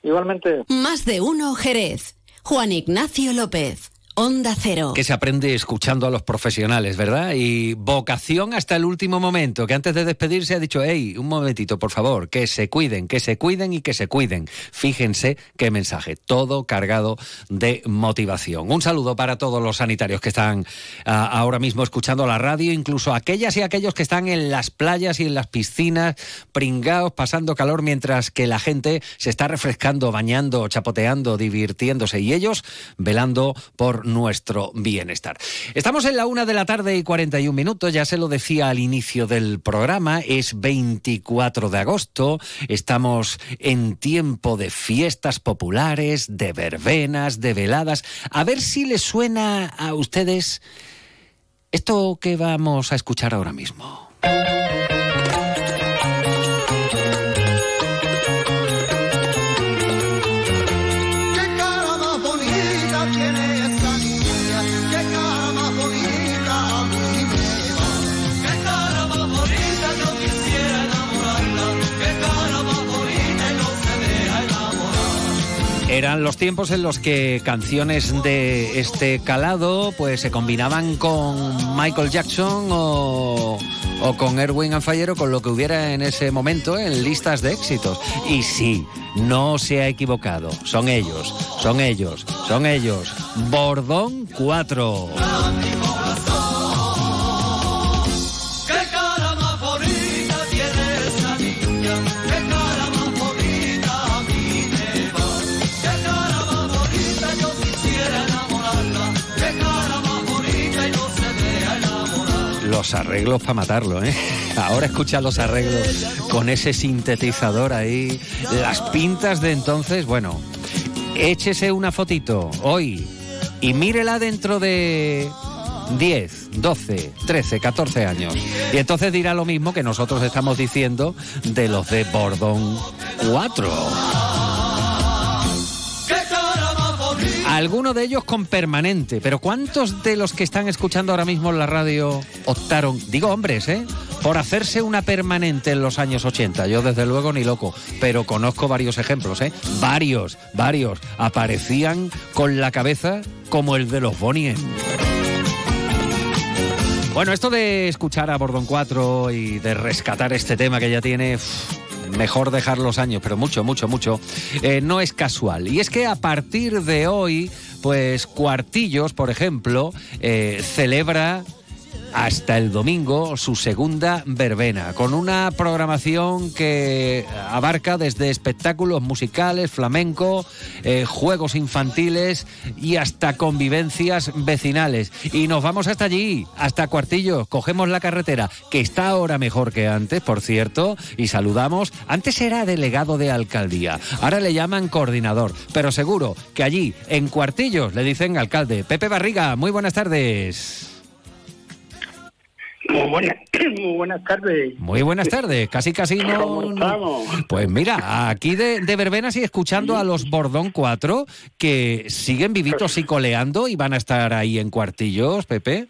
Igualmente. Más de uno Jerez. Juan Ignacio López. Onda Cero. Que se aprende escuchando a los profesionales, ¿verdad? Y vocación hasta el último momento, que antes de despedirse ha dicho, hey, un momentito, por favor, que se cuiden, que se cuiden y que se cuiden. Fíjense qué mensaje, todo cargado de motivación. Un saludo para todos los sanitarios que están ah, ahora mismo escuchando la radio, incluso aquellas y aquellos que están en las playas y en las piscinas, pringados, pasando calor, mientras que la gente se está refrescando, bañando, chapoteando, divirtiéndose y ellos velando por nuestro bienestar. Estamos en la una de la tarde y 41 minutos, ya se lo decía al inicio del programa, es 24 de agosto, estamos en tiempo de fiestas populares, de verbenas, de veladas. A ver si les suena a ustedes esto que vamos a escuchar ahora mismo. Eran los tiempos en los que canciones de este calado pues se combinaban con Michael Jackson o, con Erwin and Fire o con lo que hubiera en ese momento en listas de éxitos. Y sí, no se ha equivocado. Son ellos, son ellos, son ellos. Bordón 4. Los arreglos para matarlo, ¿eh? Ahora escucha los arreglos con ese sintetizador ahí. Las pintas de entonces, bueno, échese una fotito hoy y mírela dentro de 10, 12, 13, 14 años. Y entonces dirá lo mismo que nosotros estamos diciendo de los de Bordón 4. Bonita. Alguno de ellos con permanente, pero ¿cuántos de los que están escuchando ahora mismo en la radio optaron, digo hombres, ¿eh? Por hacerse una permanente en los años 80. Yo desde luego ni loco, pero conozco varios ejemplos, ¿eh? Varios, varios. Aparecían con la cabeza como el de los Bonnie. Bueno, esto de escuchar a Bordón 4 y de rescatar este tema que ya tiene... Mejor dejar los años, pero mucho, mucho, mucho. eh, no es casual. Y es que a partir de hoy, pues Cuartillos, por ejemplo, eh, celebra hasta el domingo su segunda verbena, con una programación que abarca desde espectáculos musicales, flamenco, eh, juegos infantiles y hasta convivencias vecinales. Y nos vamos hasta allí, hasta Cuartillo, cogemos la carretera, que está ahora mejor que antes, por cierto, y saludamos. Antes era delegado de alcaldía, ahora le llaman coordinador, pero seguro que allí, en Cuartillos, le dicen alcalde. Pepe Barriga, muy buenas tardes. Muy buenas, (clears throat) muy buenas tardes. Muy buenas tardes, casi casi no... ¿Cómo estamos? Pues mira, aquí de, de verbenas y escuchando a los Bordón 4 que siguen vivitos y coleando y van a estar ahí en cuartillos, Pepe.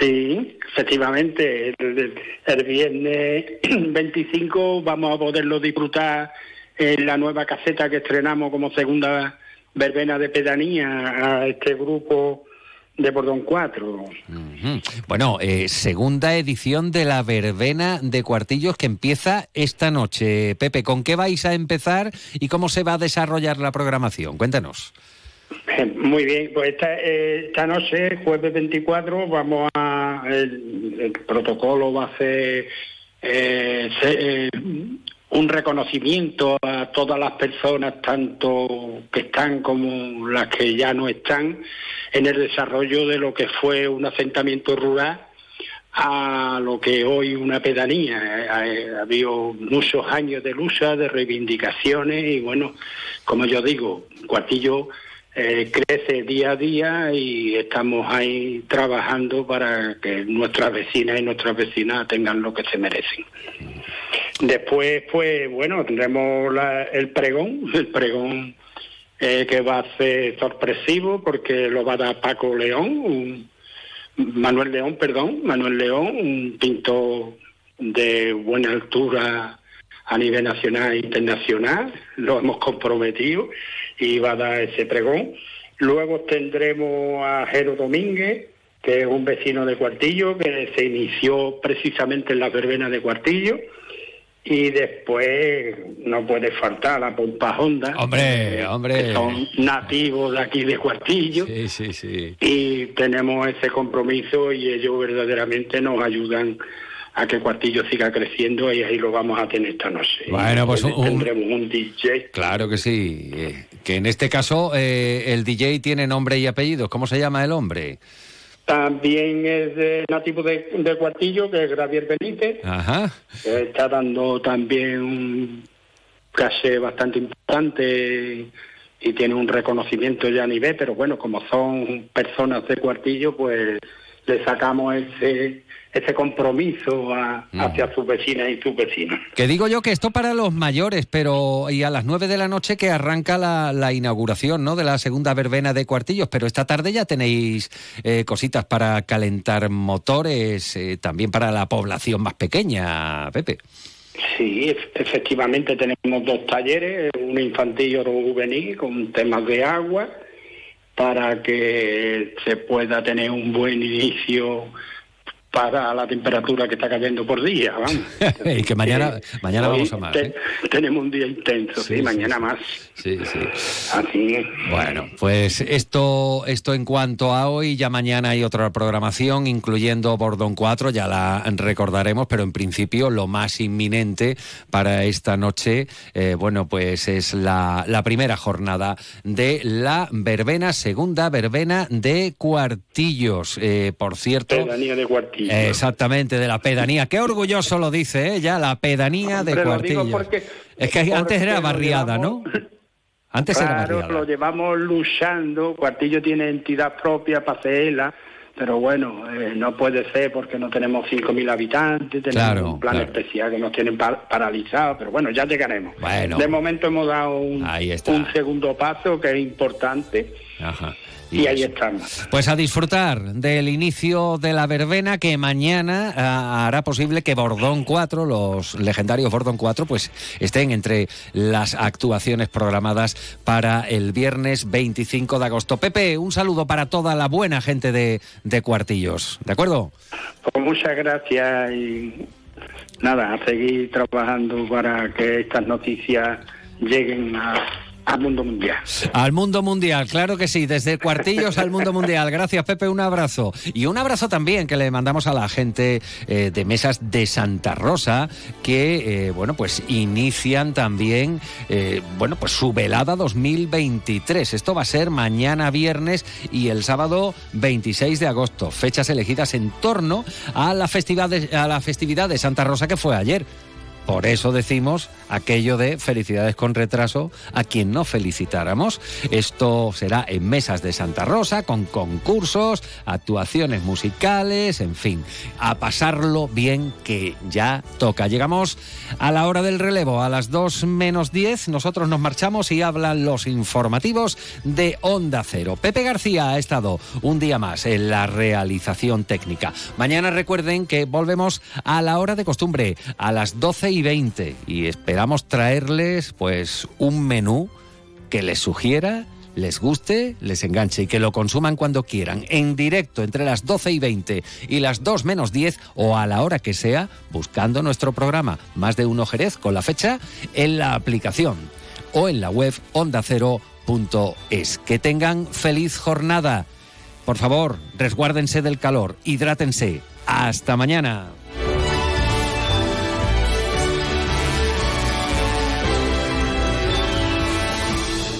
Sí, efectivamente, el, el viernes (clears throat) 25 vamos a poderlo disfrutar en la nueva caseta que estrenamos como segunda verbena de pedanía a este grupo de Bordón 4. Ujú. Bueno, eh, segunda edición de la verbena de cuartillos que empieza esta noche. Pepe, ¿con qué vais a empezar y cómo se va a desarrollar la programación? Cuéntanos. Muy bien, pues esta, eh, esta noche, jueves 24, vamos a. El, el protocolo va a ser eh, se- eh, un reconocimiento a todas las personas, tanto que están como las que ya no están, en el desarrollo de lo que fue un asentamiento rural a lo que hoy una pedanía. Ha habido muchos años de lucha, de reivindicaciones y bueno, como yo digo, Cuartillo eh, crece día a día y estamos ahí trabajando para que nuestras vecinas y nuestras vecinas tengan lo que se merecen. Después, pues bueno, tendremos la- el pregón, (laughs) el pregón eh, que va a ser sorpresivo porque lo va a dar Paco León, un- Manuel León, perdón, Manuel León, un pintor de buena altura a nivel nacional e internacional, lo hemos comprometido y va a dar ese pregón. Luego tendremos a Jero Domínguez, que es un vecino de Cuartillo, que se inició precisamente en la verbena de Cuartillo. Y después no puede faltar la pompa Honda. Hombre, hombre. Que son nativos de aquí de Cuartillo. Sí, sí, sí. Y tenemos ese compromiso y ellos verdaderamente nos ayudan a que Cuartillo siga creciendo y ahí lo vamos a tener esta noche. Bueno, pues un- un- tendremos un DJ. Claro que sí. eh, que en este caso eh, el DJ tiene nombre y apellido. ¿Cómo se llama el hombre? También es de nativo de, de Cuartillo, que es Javier Benítez, Ajá. que está dando también un caché bastante importante y tiene un reconocimiento ya a nivel, pero bueno, como son personas de Cuartillo, pues le sacamos ese ese compromiso a- hacia sus vecinas y sus vecinos. Que digo yo que esto para los mayores, pero y a las 9 de la noche que arranca la, la inauguración ¿no? de la segunda verbena de Cuartillos, pero esta tarde ya tenéis eh, cositas para calentar motores, eh, también para la población más pequeña, Pepe. Sí, ef- efectivamente tenemos dos talleres, uno infantil y otro juvenil, con temas de agua, para que se pueda tener un buen inicio para la temperatura que está cayendo por día. Vamos. (laughs) y que mañana, mañana vamos a más. te- ¿eh? Tenemos un día intenso, sí, Sí, sí, mañana sí. más. Sí, sí. Así es. Bueno, pues esto, esto en cuanto a hoy, ya mañana hay otra programación, incluyendo Bordón 4, ya la recordaremos, pero en principio lo más inminente para esta noche, eh, bueno, pues es la, la primera jornada de la verbena, segunda verbena de Cuartillos. Eh, por cierto, Pedanía de Cuartillo. exactamente, de la pedanía. Qué orgulloso lo dice, ¿eh? ya la pedanía de Hombre, lo digo Cuartillos. porque- es que antes era barriada, ¿no? (laughs) Antes era Claro, barriada. lo llevamos luchando. Cuartillo tiene entidad propia para hacerla, pero bueno, eh, no puede ser porque no tenemos 5.000 habitantes, tenemos Claro, un plan claro. especial que nos tienen par- paralizados, pero bueno, ya llegaremos. Bueno. De momento hemos dado un, un segundo paso que es importante Ajá. Y, ahí estamos. Pues a disfrutar del inicio de la verbena que mañana ah, hará posible que Bordón 4, los legendarios Bordón 4, pues estén entre las actuaciones programadas para el viernes 25 de agosto. Pepe, un saludo para toda la buena gente de, de Cuartillos, ¿de acuerdo? Pues muchas gracias y nada, a seguir trabajando para que estas noticias lleguen a, al mundo mundial. Al mundo mundial, claro que sí, desde cuartillos al mundo mundial. Gracias, Pepe, un abrazo. Y un abrazo también que le mandamos a la gente eh, de mesas de Santa Rosa, que, eh, bueno, pues inician también, eh, bueno, pues su velada 2023. Esto va a ser mañana viernes y el sábado 26 de agosto. Fechas elegidas en torno a la festividad de, a la festividad de Santa Rosa que fue ayer. Por eso decimos aquello de felicidades con retraso a quien no felicitáramos. Esto será en mesas de Santa Rosa, con concursos, actuaciones musicales, en fin, a pasarlo bien que ya toca. Llegamos a la hora del relevo, a las 2 menos 10, nosotros nos marchamos y hablan los informativos de Onda Cero. Pepe García ha estado un día más en la realización técnica. Mañana recuerden que volvemos a la hora de costumbre, a las 12 y 20, y esperamos traerles pues un menú que les sugiera les guste, les enganche y que lo consuman cuando quieran, en directo entre las 12 y 20 y las 2 menos 10 o a la hora que sea, buscando nuestro programa Más de Uno Jerez con la fecha en la aplicación o en la web ondacero.es. Que tengan feliz jornada. Por favor, resguárdense del calor, hidrátense. Hasta mañana.